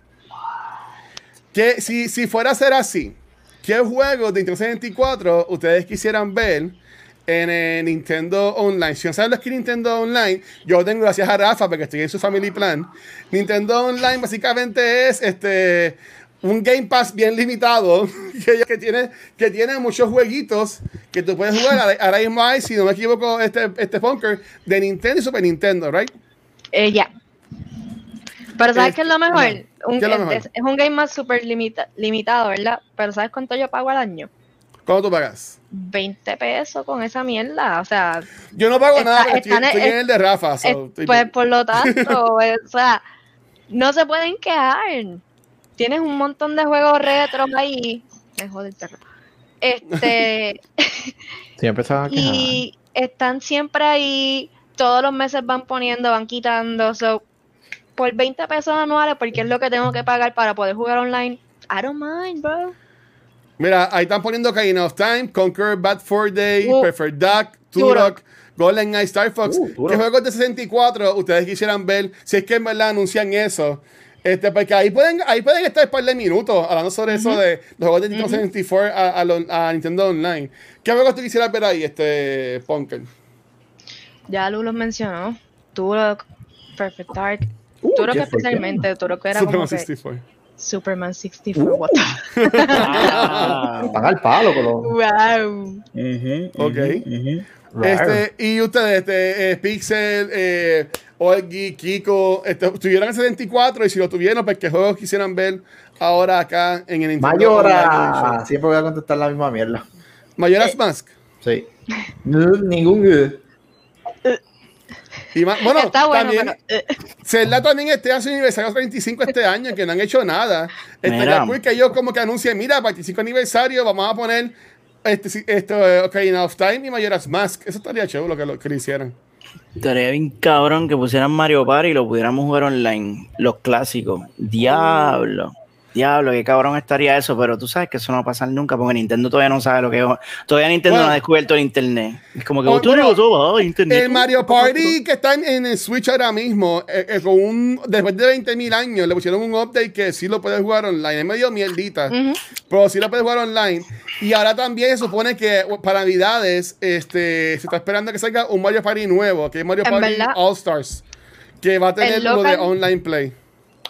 Que si, si fuera a ser así, ¿qué juegos de Nintendo 64 ustedes quisieran ver en eh, Nintendo Online? Si no saben lo que es Nintendo Online, yo tengo gracias a Rafa porque estoy en su family plan. Nintendo Online básicamente es este un Game Pass bien limitado que, que tiene, que tiene muchos jueguitos que tú puedes jugar. Ahora- mismo hay, si no me equivoco, este, este Funker de Nintendo y Super Nintendo, ¿right? Eh, ya. Pero ¿sabes Es- qué es lo mejor? ajá. Un- ¿Qué es lo es, mejor? es- es un game más súper limita- limitado, ¿verdad? Pero ¿sabes cuánto yo pago al año? ¿Cuánto tú pagas? 20 pesos con esa mierda. O sea, Yo no pago Está- nada porque estoy, en el de Rafa. so, es- estoy pues por lo tanto, o sea, no se pueden quejar. Tienes un montón de juegos retro ahí. Me jode el. Este, Siempre se van a quejar. y están siempre ahí. Todos los meses van poniendo, van quitando. So, por 20 pesos anuales, porque es lo que tengo que pagar para poder jugar online. I don't mind, bro. Mira, ahí están poniendo Ocarina of Time, Conquer Bad for Day, Uh, Perfect Duck, Turok. Turok, Golden Eye, Star Fox. Uh. ¿Qué juegos de 64 ustedes quisieran ver? Si es que en verdad anuncian eso. Este, porque ahí pueden, ahí pueden estar un par de minutos hablando sobre eso de los juegos de Nintendo 64 a, a lo- a Nintendo Online. ¿Qué juegos tú quisieras ver ahí, este Punker? Ya Lu los mencionó. Turok, Perfect Dark. Uh, Turok especialmente. Turok era Superman como que 64. Superman 64. What the- Ah. Están al palo, pero. Wow. Ok. Raro. Este, y ustedes, este, eh, Pixel, eh, Olgi, Kiko, este, tuvieron el 74 y si lo tuvieron, pues qué juegos quisieran ver ahora acá en el Nintendo Mayora. Siempre voy a contestar la misma mierda. Mayoras Mask. Sí. No, ningún. Y bueno, Está bueno, también, pero, eh, Zelda también este hace su aniversario 35 este año, que no han hecho nada. Estaría cool que ellos como que anuncien, mira, 25 aniversario, vamos a poner este, eh, Ocarina of Time y Mayoras Mask. Eso estaría chulo que lo, que lo hicieran. Estaría bien cabrón que pusieran Mario Party y lo pudiéramos jugar online. Los clásicos. Diablo. Diablo, qué cabrón estaría eso, pero tú sabes que eso no va a pasar nunca porque Nintendo todavía no sabe lo que es. Todavía Nintendo Bueno. no ha descubierto el internet. Es como que Oh, tú no todo, internet. El Mario Party que está en, en el Switch ahora mismo, eh, eh, con un, después de 20.000 años, le pusieron un update que sí lo puedes jugar online. Es medio mierdita, pero sí lo puedes jugar online. Y ahora también se supone que para Navidades este, se está esperando que salga un Mario Party nuevo, que es Mario Party verdad. All Stars, que va a tener lo de online play.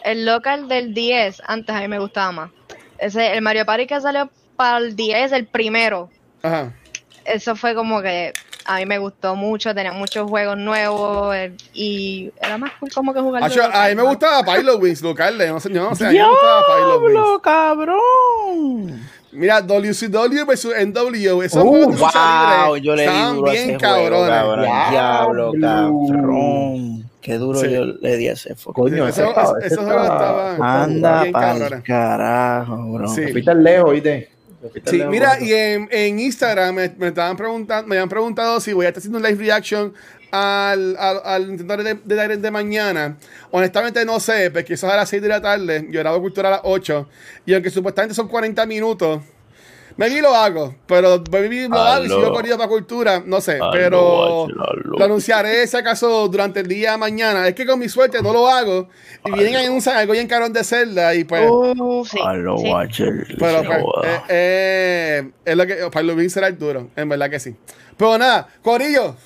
El local del 10, antes a mí me gustaba más. Ese, el Mario Party que salió para el 10, el primero. Ajá. Eso fue como que a mí me gustó mucho, tenía muchos juegos nuevos eh, y era más cool como que jugar. Acho, a mí me gustaba Pilot Wings local, no sé, no sé, a mí me gustaba Pilot Wings. Diablo, cabrón. Mira, WCW versus NWO, esos Uh, juegos de lucha Wow, libre yo le bien cabrones. cabrón. Diablo, Diablo. cabrón. Qué duro Sí. yo le di a ese fucking Coño, ese esos ese juegos estaba- estaban- Anda cabrones. carajo, bro. Sí. Fuiste lejos, ¿viste? Sí, mira, y en, en Instagram me, me estaban preguntando, me habían preguntado si voy a estar haciendo un live reaction al, al, al Nintendo de, de, de mañana. Honestamente no sé, porque eso es a las 6 de la tarde, yo grabo cultura a las 8, y aunque supuestamente son 40 minutos, maybe lo hago, pero maybe lo hago y sigo corriendo para cultura, no sé, pero lo anunciaré si acaso durante el día de mañana. Es que con mi suerte no lo hago y vienen a anunciar algo en carón de celda y pues. Uh, sí, sí. Watcher. Pero pues, eh, eh, es lo que para Lubin será el duro, en verdad que sí. Pero nada, Corillo,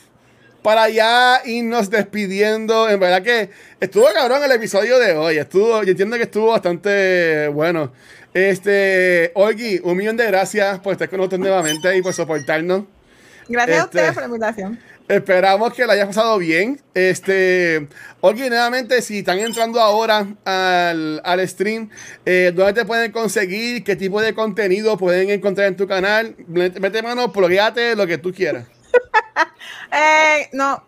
para ya irnos despidiendo, en verdad que estuvo cabrón el episodio de hoy. Estuvo, yo entiendo que estuvo bastante bueno. Este, Olgi, un millón de gracias por estar con nosotros nuevamente y por soportarnos. Gracias a Este- ustedes por la invitación. Esperamos que la hayas pasado bien. Este, Olgi, nuevamente, si están entrando ahora al, al stream, eh, ¿dónde te pueden conseguir? ¿Qué tipo de contenido pueden encontrar en tu canal? Mete mano, plugueate lo que tú quieras. Eh, no,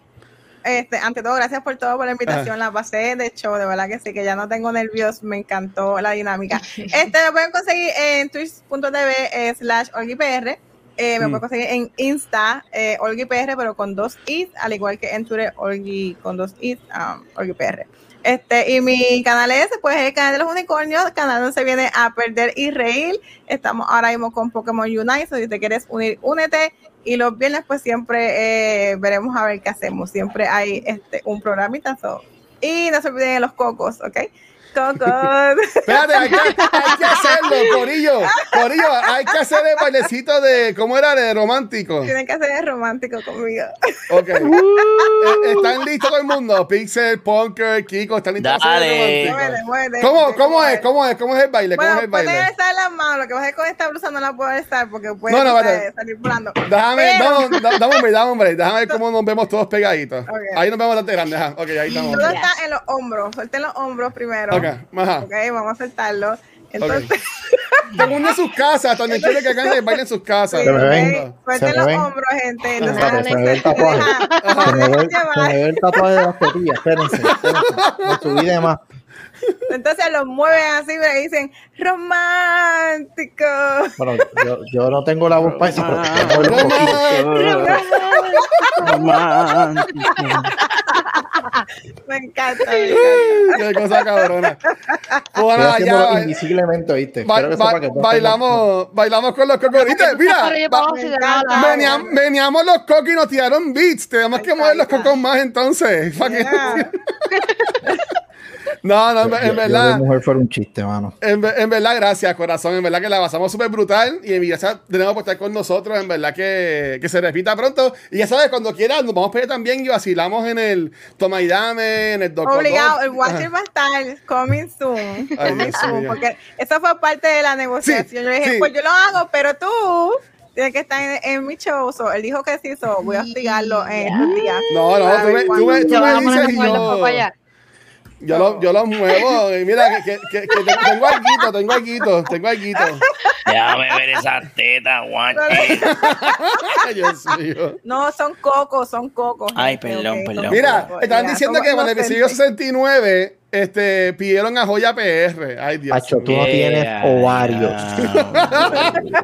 este, ante todo, gracias por todo, por la invitación, la pasé de hecho, de verdad que sí, que ya no tengo nervios, me encantó la dinámica. Este, me pueden conseguir en twitch.tv eh, slash olguipr, eh, me Mm. pueden conseguir en Insta, eh, olguipr, pero con dos is, al igual que en Twitter, olgui, con dos is, um, olguipr. Este, y mi canal es, pues, el canal de los unicornios, canal donde se viene a perder y reír. Estamos ahora mismo con Pokémon Unite, so si te quieres unir, únete. Y los viernes, pues, siempre eh, veremos a ver qué hacemos. Siempre hay este, un programita. so. Y no se olviden de los cocos, ¿ok? Cocos. Espérate, hay que, hay que hacerlo, Corillo. Corillo, hay que hacer el bailecito de, ¿cómo era? De romántico. Tienen que ser romántico conmigo. Ok. Eh, ¿Están listos todo el mundo? Pixel, Punker, Kiko, ¿están listos hacer Dale. el romántico? Muévete, muévete. ¿Cómo, cómo es? ¿Cómo es? ¿Cómo es el baile? ¿Cómo Bueno, es el baile? alzar las manos. Lo que pasa es que con esta blusa no la puedo alzar porque puede No, no, vale. salir volando. Déjame, Pero- dame, da- dame dame break. Déjame ver cómo nos vemos todos pegaditos. Ok. Ahí nos vemos bastante grandes. ajá. Ok, ahí estamos. Todo está en los hombros. Suelten los hombros primero. Ok, ajá. Ok, vamos a soltarlo. Entonces, Todo el mundo en sus casas. También quiere que hagan el baile en sus casas. sí, Se me ven, se suelten me los ven. hombros, gente. Espérate, Entonces, se me ve el tatuaje. Se me, ve, se me ve el tatuaje de las tetillas, espérense, espérense. Me subí de más. Entonces los mueven así me dicen romántico. Bueno, yo, yo no tengo la voz para eso, pero el poquito. Romántico. Me encanta, me encanta. Qué cosa cabrona. Estoy ya. invisiblemente, no bailamos, bailamos con los cocoritos. Mira, veníamos, veníamos los cocos y nos tiraron beats. Tenemos que mover los cocos más entonces. Yeah. No, no, en, Yo- en yo verdad. de mujer fuera un chiste, mano. En, ve- en verdad, gracias, corazón. En verdad que la pasamos súper brutal. Y en de nuevo por estar con nosotros. En verdad que, que se repita pronto. Y ya sabes, cuando quieras, nos vamos a pedir también y vacilamos en el Toma y Dame, en el Doc Obligado, el Watcher va a estar coming soon. Ay, coming Dios soon, porque eso fue parte de la negociación. Sí, yo le dije, sí. pues yo lo hago, pero tú tienes que estar en, en mi show. So, él dijo que sí, so, voy a hostigarlo en estos días. No, no, tú me, tú me, tú me dices y cocos yo, allá. yo, lo, yo lo muevo. Y mira, que, que, que, que te- tengo alguito, tengo alguito, tengo alguito. Déjame ver esa teta, guache. Ay, Dios mío. No, son cocos, son cocos. Ay, perdón, ok, perdón. Mira, estaban diciendo que para el episodio inocentes. 69 este, pidieron a Joya PR. Ay, Dios Pacho, tú mío. no tienes ovarios.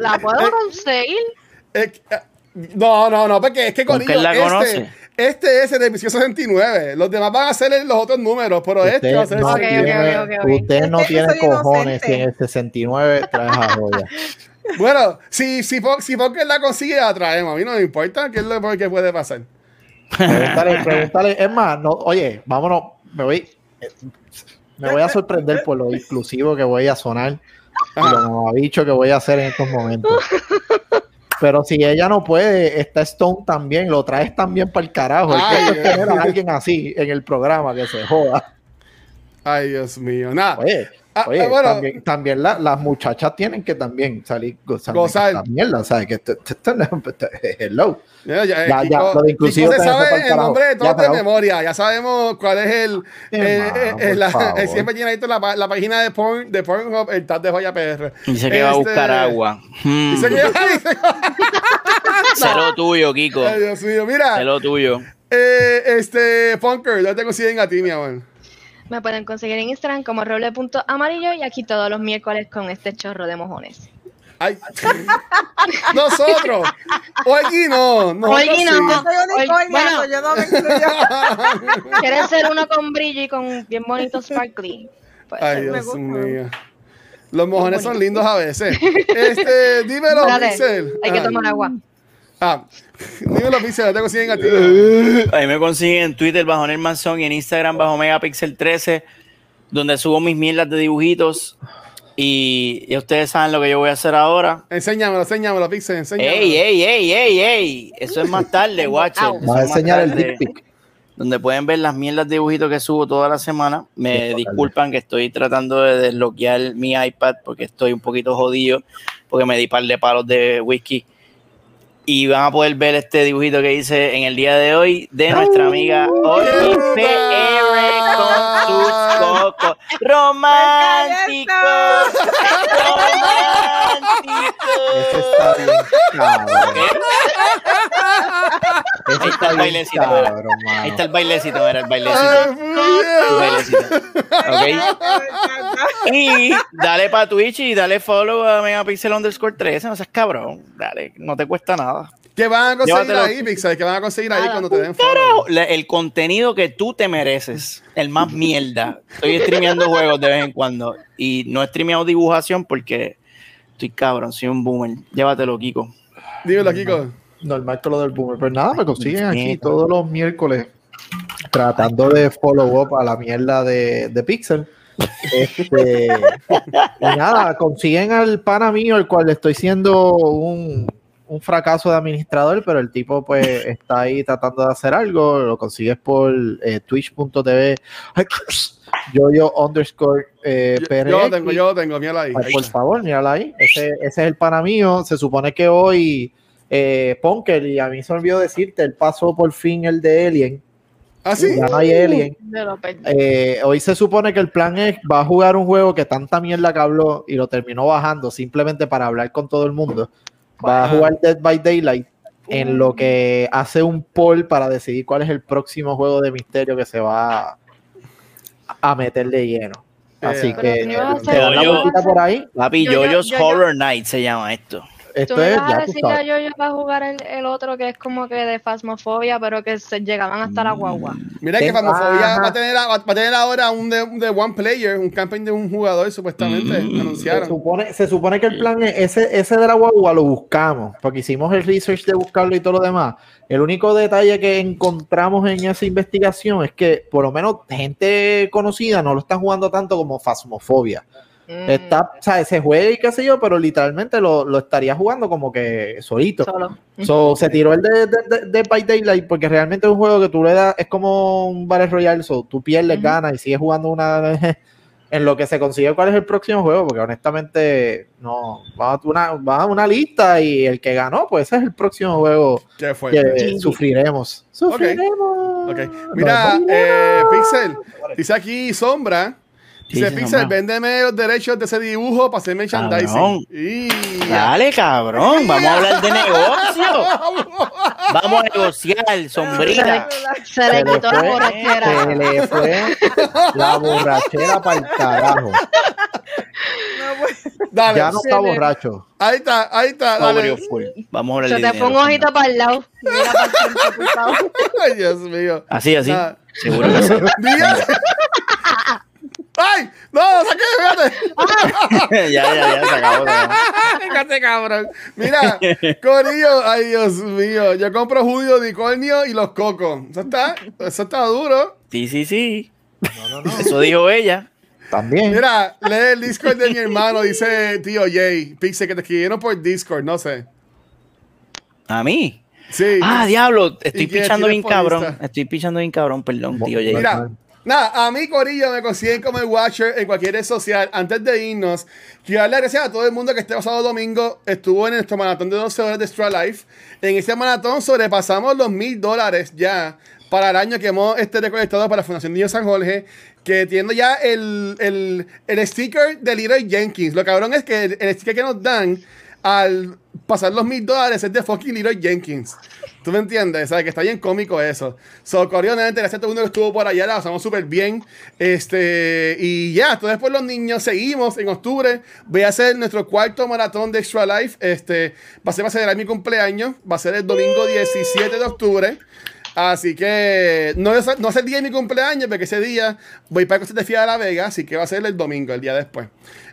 ¿La puedo conseguir? Eh, eh, no, no, no, porque es que ¿Con quién la este, conoce? Este es el episodio 69. Los demás van a ser los otros números, pero este va a ser Usted el no Ok, ok, 69. ok, tiene, usted no tiene cojones si en el 69 traes a joya. Bueno, si, si, si Fokker la consigue, la traemos. A mí no me importa qué es lo que puede pasar. Pregúntale, pregúntale. Es más, no, oye, vámonos. Me voy, me voy a sorprender por lo inclusivo que voy a sonar y lo mamabicho que voy a hacer en estos momentos. Pero si ella no puede, está Stone también, lo traes también para el carajo. El Ay, punto es tener a alguien así en el programa que se joda. Ay, Dios mío. Nada. Oye, oye ah, bueno. también, también la- las muchachas tienen que también salir gozando Gozar. esta mierda, ¿sabes? Que esto- esto- esto hello. Ya, ya, Ya, Kiko- ya, lo de inclusivo se sabe el carajo. nombre de todos de memoria. Ya sabemos cuál es el. Eh, eh, la- eh, siempre tiene ahí la, página de, porn, de Pornhub, el tag de Joya PR. Dice que va a Este, buscar agua. Hmm. Dice que dice- Sé lo tuyo, Kiko. Ay, Dios mío. Mira, Sé lo tuyo. eh, este, Punker, ¿dónde te consiguen a ti, mi amor? Me pueden conseguir en Instagram como roble.amarillo y aquí todos los miércoles con este chorro de mojones. Ay, nosotros. O aquí no. Oye, no. sí. Yo soy unicornio, bueno. yo no me. ¿Quieres ser uno con brillo y con bien bonito sparkly? Pues, Ay, me Dios gusta. mío. Los mojones son lindos a veces. Este, dímelo, Pixel. hay que tomar agua. Ah, dímelo, Pixel, no te consiguen a ti. Ahí me consiguen en Twitter bajo Nel Manzón y en Instagram bajo Megapixel 13, donde subo mis mierdas de dibujitos. Y ustedes saben lo que yo voy a hacer ahora. Enséñamelo, enséñamelo, Pixel, enséñamelo. ¡Ey, ey, ey, ey, ey! Eso es más tarde, guacho. Vas a enseñar el dick pic. Donde pueden ver las mierdas de dibujitos que subo toda la semana. Me Sí, disculpan que estoy tratando de desbloquear mi iPad porque estoy un poquito jodido, porque me di par de palos de whisky. Y van a poder ver este dibujito que hice en el día de hoy de nuestra amiga Oli PR con sus cocos. ¡Romántico! Ese ¡Romántico! está bien Ahí está el bailecito, cabrón. Ahí está el bailecito, era el bailecito. El bailecito. Ok. Y dale para Twitch y dale follow a Megapixel underscore 13. No seas cabrón. Dale, no te cuesta nada. ¿Qué van a conseguir Llévatelo. ahí, Pixel? ¿Qué van a conseguir ahí cuando te den follow? El contenido que tú te mereces, el más mierda. Estoy streameando juegos de vez en cuando y no he streameado dibujación porque estoy cabrón, soy un boomer. Llévatelo, Kiko. Dímelo, Kiko. Normal que lo del boomer. Pues nada, me consiguen aquí Mierda. todos los miércoles tratando de follow up a la mierda de, de Pixel. Este, y nada, consiguen al pana mío, el cual le estoy siendo un, un fracaso de administrador, pero el tipo pues está ahí tratando de hacer algo. Lo consigues por eh, twitch.tv yo underscore eh, Yo, yo tengo, yo lo tengo, míralo ahí. Ay, por favor, mírala ahí. Ese, ese es el pana mío. Se supone que hoy eh, Ponker, y a mí se me olvidó decirte, él pasó por fin el de Alien. ¿Ah, sí? Ya no hay Alien. Lo perdí. Eh, hoy se supone que el plan es, va a jugar un juego que tanta mierda que habló y lo terminó bajando simplemente para hablar con todo el mundo. Va a jugar Dead by Daylight en lo que hace un poll para decidir cuál es el próximo juego de misterio que se va a, meter de lleno. Así Eh, que te dan la Yo- por ahí. Papi, Yo- yo- Jojo's yo- yo- Horror Night se llama esto. Tú Esto me es, vas a ya tú decirle a jugar el, el otro que es como que de fasmofobia, pero que se llegaban hasta la guagua. Mira que Ajá. va a, tener, va a tener ahora un de, un de one player, un campaign de un jugador, supuestamente. Mm. Se Anunciaron. supone, se supone que el plan es ese, ese de la guagua lo buscamos, porque hicimos el research de buscarlo y todo lo demás. El único detalle que encontramos en esa investigación es que por lo menos gente conocida no lo están jugando tanto como Phasmophobia. Mm, Está, o sea, se juega y qué sé yo, pero literalmente lo, lo estaría jugando como que solito. Solo. So, se tiró el de, de, de- de By Daylight porque realmente es un juego que tú le das, es como un Battle Royale, so, tú pierdes, Ujú. ganas y sigues jugando una vez en lo que se consigue cuál es el próximo juego, porque honestamente no, va a una, va a una lista y el que ganó, pues ese es el próximo juego Qué que sufriremos. Sufriremos. Ok. Mira, Nos eh. Pixel, dice aquí Sombra. Dice Dice Pixel, véndeme los derechos de ese dibujo para hacer merchandising. Cabrón. Y Dale, cabrón. Vamos a hablar de negocio. Vamos a negociar, sombrita. Se le Se le quitó la borrachera. Se le fue la borrachera para el carajo. No, pues, Dale, Ya no está borracho. ahí está, ahí está. Dale. Vamos a hablar Se de te dinero. un ojito para el lado. Mira para el. Ay, Dios mío. Así, así. Ah. Seguro que sí. ¡Ay! ¡No! ¡Saqué! ¡Fíjate! ya, ya, ya, se acabó. Fíjate, cabrón. Mira, Corillo, ay Dios mío. Yo compro de unicornio y los cocos. Eso está, eso está duro. Sí, sí, sí. Eso dijo ella. También. Mira, lee el Discord de mi hermano, dice tío Jay. Pixel, que te escribieron por Discord, no sé. A mí. Sí. Ah, diablo. ¿Y Estoy pichando bien cabrón. Estoy pichando bien cabrón, perdón, tío Jay. Mira, nada, a mí, Corillo, me consiguen como el Watcher en cualquier red social. Antes de irnos, quiero darle gracias a todo el mundo que este pasado domingo estuvo en nuestro maratón de 12 horas de Extra Life. En este maratón sobrepasamos los mil dólares ya para el año que hemos este, recolectado para Fundación Niño San Jorge, que tiene ya el, el, el sticker de Little Jenkins. Lo cabrón es que el, el sticker que nos dan al pasar los mil dólares es de fucking Leroy Jenkins. ¿Tú me entiendes? ¿Sabes? Que está bien cómico eso. So, corriente, gracias a todo el mundo que estuvo por allá, la pasamos súper bien. Este, y ya, entonces por los niños, seguimos en octubre. Voy a hacer nuestro cuarto maratón de Extra Life. Este, va a ser, va a ser mi cumpleaños, va a ser el domingo 17 de octubre. Así que no es, no es el día de mi cumpleaños, porque ese día voy para cosas de Fiesta de la Vega, así que va a ser el domingo, el día después.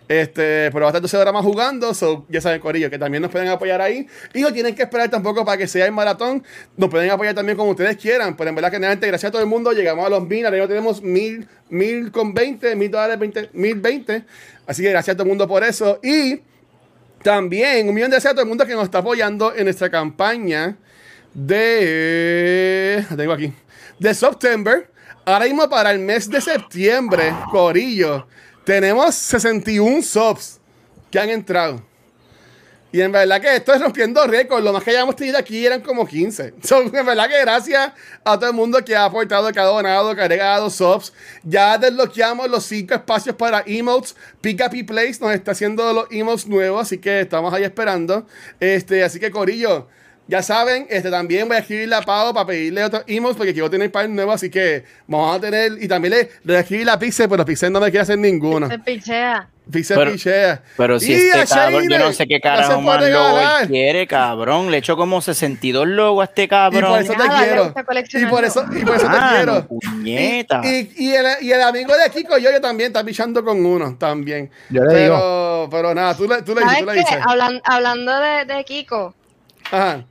Este, pero va a estar 12 horas más jugando, so, ya saben, Corillo, que también nos pueden apoyar ahí. Y no tienen que esperar tampoco para que sea el maratón. Nos pueden apoyar también como ustedes quieran. Pero en verdad que gracias a todo el mundo, llegamos a los mil. Ahora tenemos mil, mil con 20, mil dólares, 20, mil 20. Así que gracias a todo el mundo por eso. Y también un millón de gracias a todo el mundo que nos está apoyando en nuestra campaña de. Tengo aquí. De September. Ahora mismo para el mes de septiembre, Corillo tenemos 61 subs que han entrado. Y en verdad que esto es rompiendo récord. Lo más que hayamos tenido aquí eran como 15. en verdad que gracias a todo el mundo que ha aportado, que ha donado, que ha agregado subs. Ya desbloqueamos los 5 espacios para emotes. Pick Up y nos está haciendo los emotes nuevos. Así que estamos ahí esperando. Este, así que Corillo. Ya saben, este también voy a escribirle a Pau para pedirle otros emails porque quiero tener par nuevo, así que vamos a tener. Y también le, voy a escribir a Pixel, pero Pixel no me quiere hacer ninguno. Se pichea. Pixel Pero- pichea. Pero si Y este a cabrón, yo no sé qué carajo por más logo quiere, cabrón. Le echo como 62 logos a este Y cabrón. por eso te Nada, le quiero. Y por eso, y por eso te Ah, quiero. no, puñeta. Y, y, el, y el amigo de Kiko yo, yo también está pichando con uno también. Yo le digo. pero, pero nada, tú le, tú le dices, ¿Sabes tú le dices. Hablan- hablando de, de Kiko, Ajá.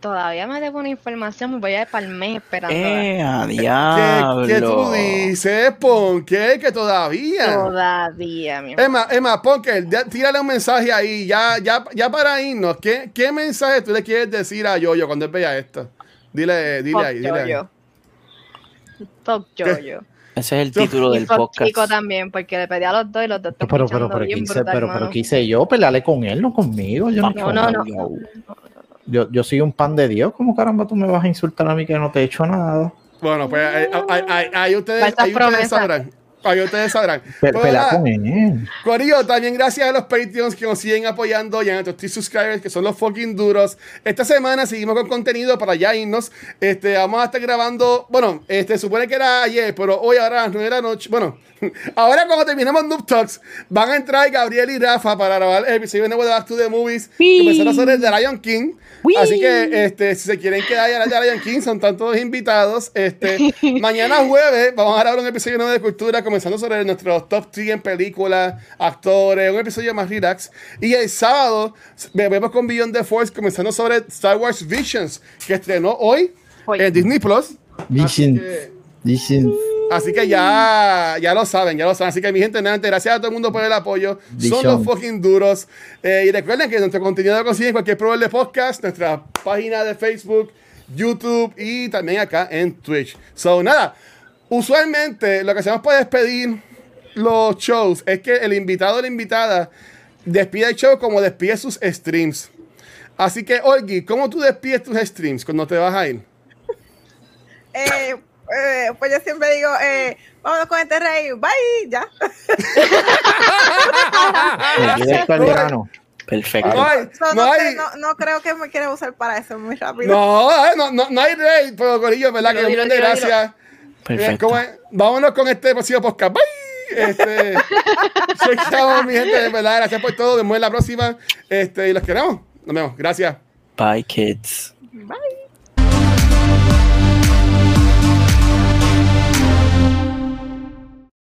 Todavía me debo una información, me voy a ir para el mes esperando. Eh, a ¿Qué, diablo. qué tú dices, Pon? ¿Qué? Que todavía. Todavía, mi amor. Emma, Emma, Ponker, ya- tírale un mensaje ahí, ya, ya, ya para irnos. ¿Qué, ¿Qué mensaje tú le quieres decir a Yoyo cuando él vea esto? Dile, dile Fuck ahí, dile ahí. Fuck Jojo. Ese es el título Y del podcast. Kiko también, porque le pedí a los dos y los dos están Pero, pero, pichando pero, ¿qué hice, pero, pero. ¿qué hice yo? Pelearle con él, no conmigo. Yo, no, No, no, no. Yo, yo soy un pan de Dios. ¿Cómo caramba tú me vas a insultar a mí que no te he hecho nada? Bueno, pues ahí, ahí- ahí- ahí ustedes, ustedes sabrán. Ahí ustedes sabrán. Pe- Pelea nada, con él. Corillo, también gracias a los Patreons que nos siguen apoyando y a nuestros T-Subscribers que son los fucking duros. Esta semana seguimos con contenido para ya irnos. Este, vamos a estar grabando, bueno, este, supone que era ayer, pero hoy ahora a las 9 de la noche, bueno, ahora cuando terminemos Noob Talks, van a entrar Gabriel y Rafa para grabar el episodio nuevo de Back to the Movies, que empezaron a hacer el de Lion King. Así que, este, si se quieren quedar y hablar de Lion King, son están todos invitados. Este, mañana jueves vamos a grabar un episodio nuevo de cultura, comenzando sobre nuestros top 3 en películas, actores, un episodio más relax. Y el sábado vemos con Beyond the Force, comenzando sobre Star Wars Visions, que estrenó hoy Hoy. en Disney Plus. Vision. que- Vision. Así que ya, ya lo saben, ya lo saben. Así que mi gente, nada, gracias a todo el mundo por el apoyo. Son los fucking duros. Eh, y recuerden que nuestro contenido lo consiguen en cualquier proveedor de podcast, nuestra página de Facebook, YouTube y también acá en Twitch. So, nada, usualmente lo que hacemos para despedir los shows es que el invitado o la invitada despide el show como despide sus streams. Así que, Olgi, ¿cómo tú despides tus streams cuando te vas a ir? Eh, eh, pues yo siempre digo, eh, vámonos con este rey, bye, ya. Perfecto. No hay, So, no no, hay- cre- no- no creo que me quiera usar para eso muy rápido. No, eh, no, no, no hay rey, pero Corillo, ¿verdad? Dilo, que dilo, muchas dilo, gracias. Perfecto. Eh. Vámonos con este próximo podcast. Bye. Este, chequeamos, mi gente, de verdad. Gracias por todo. Nos vemos en la próxima. Este, y los queremos. Nos vemos. Gracias. Bye, kids. Bye.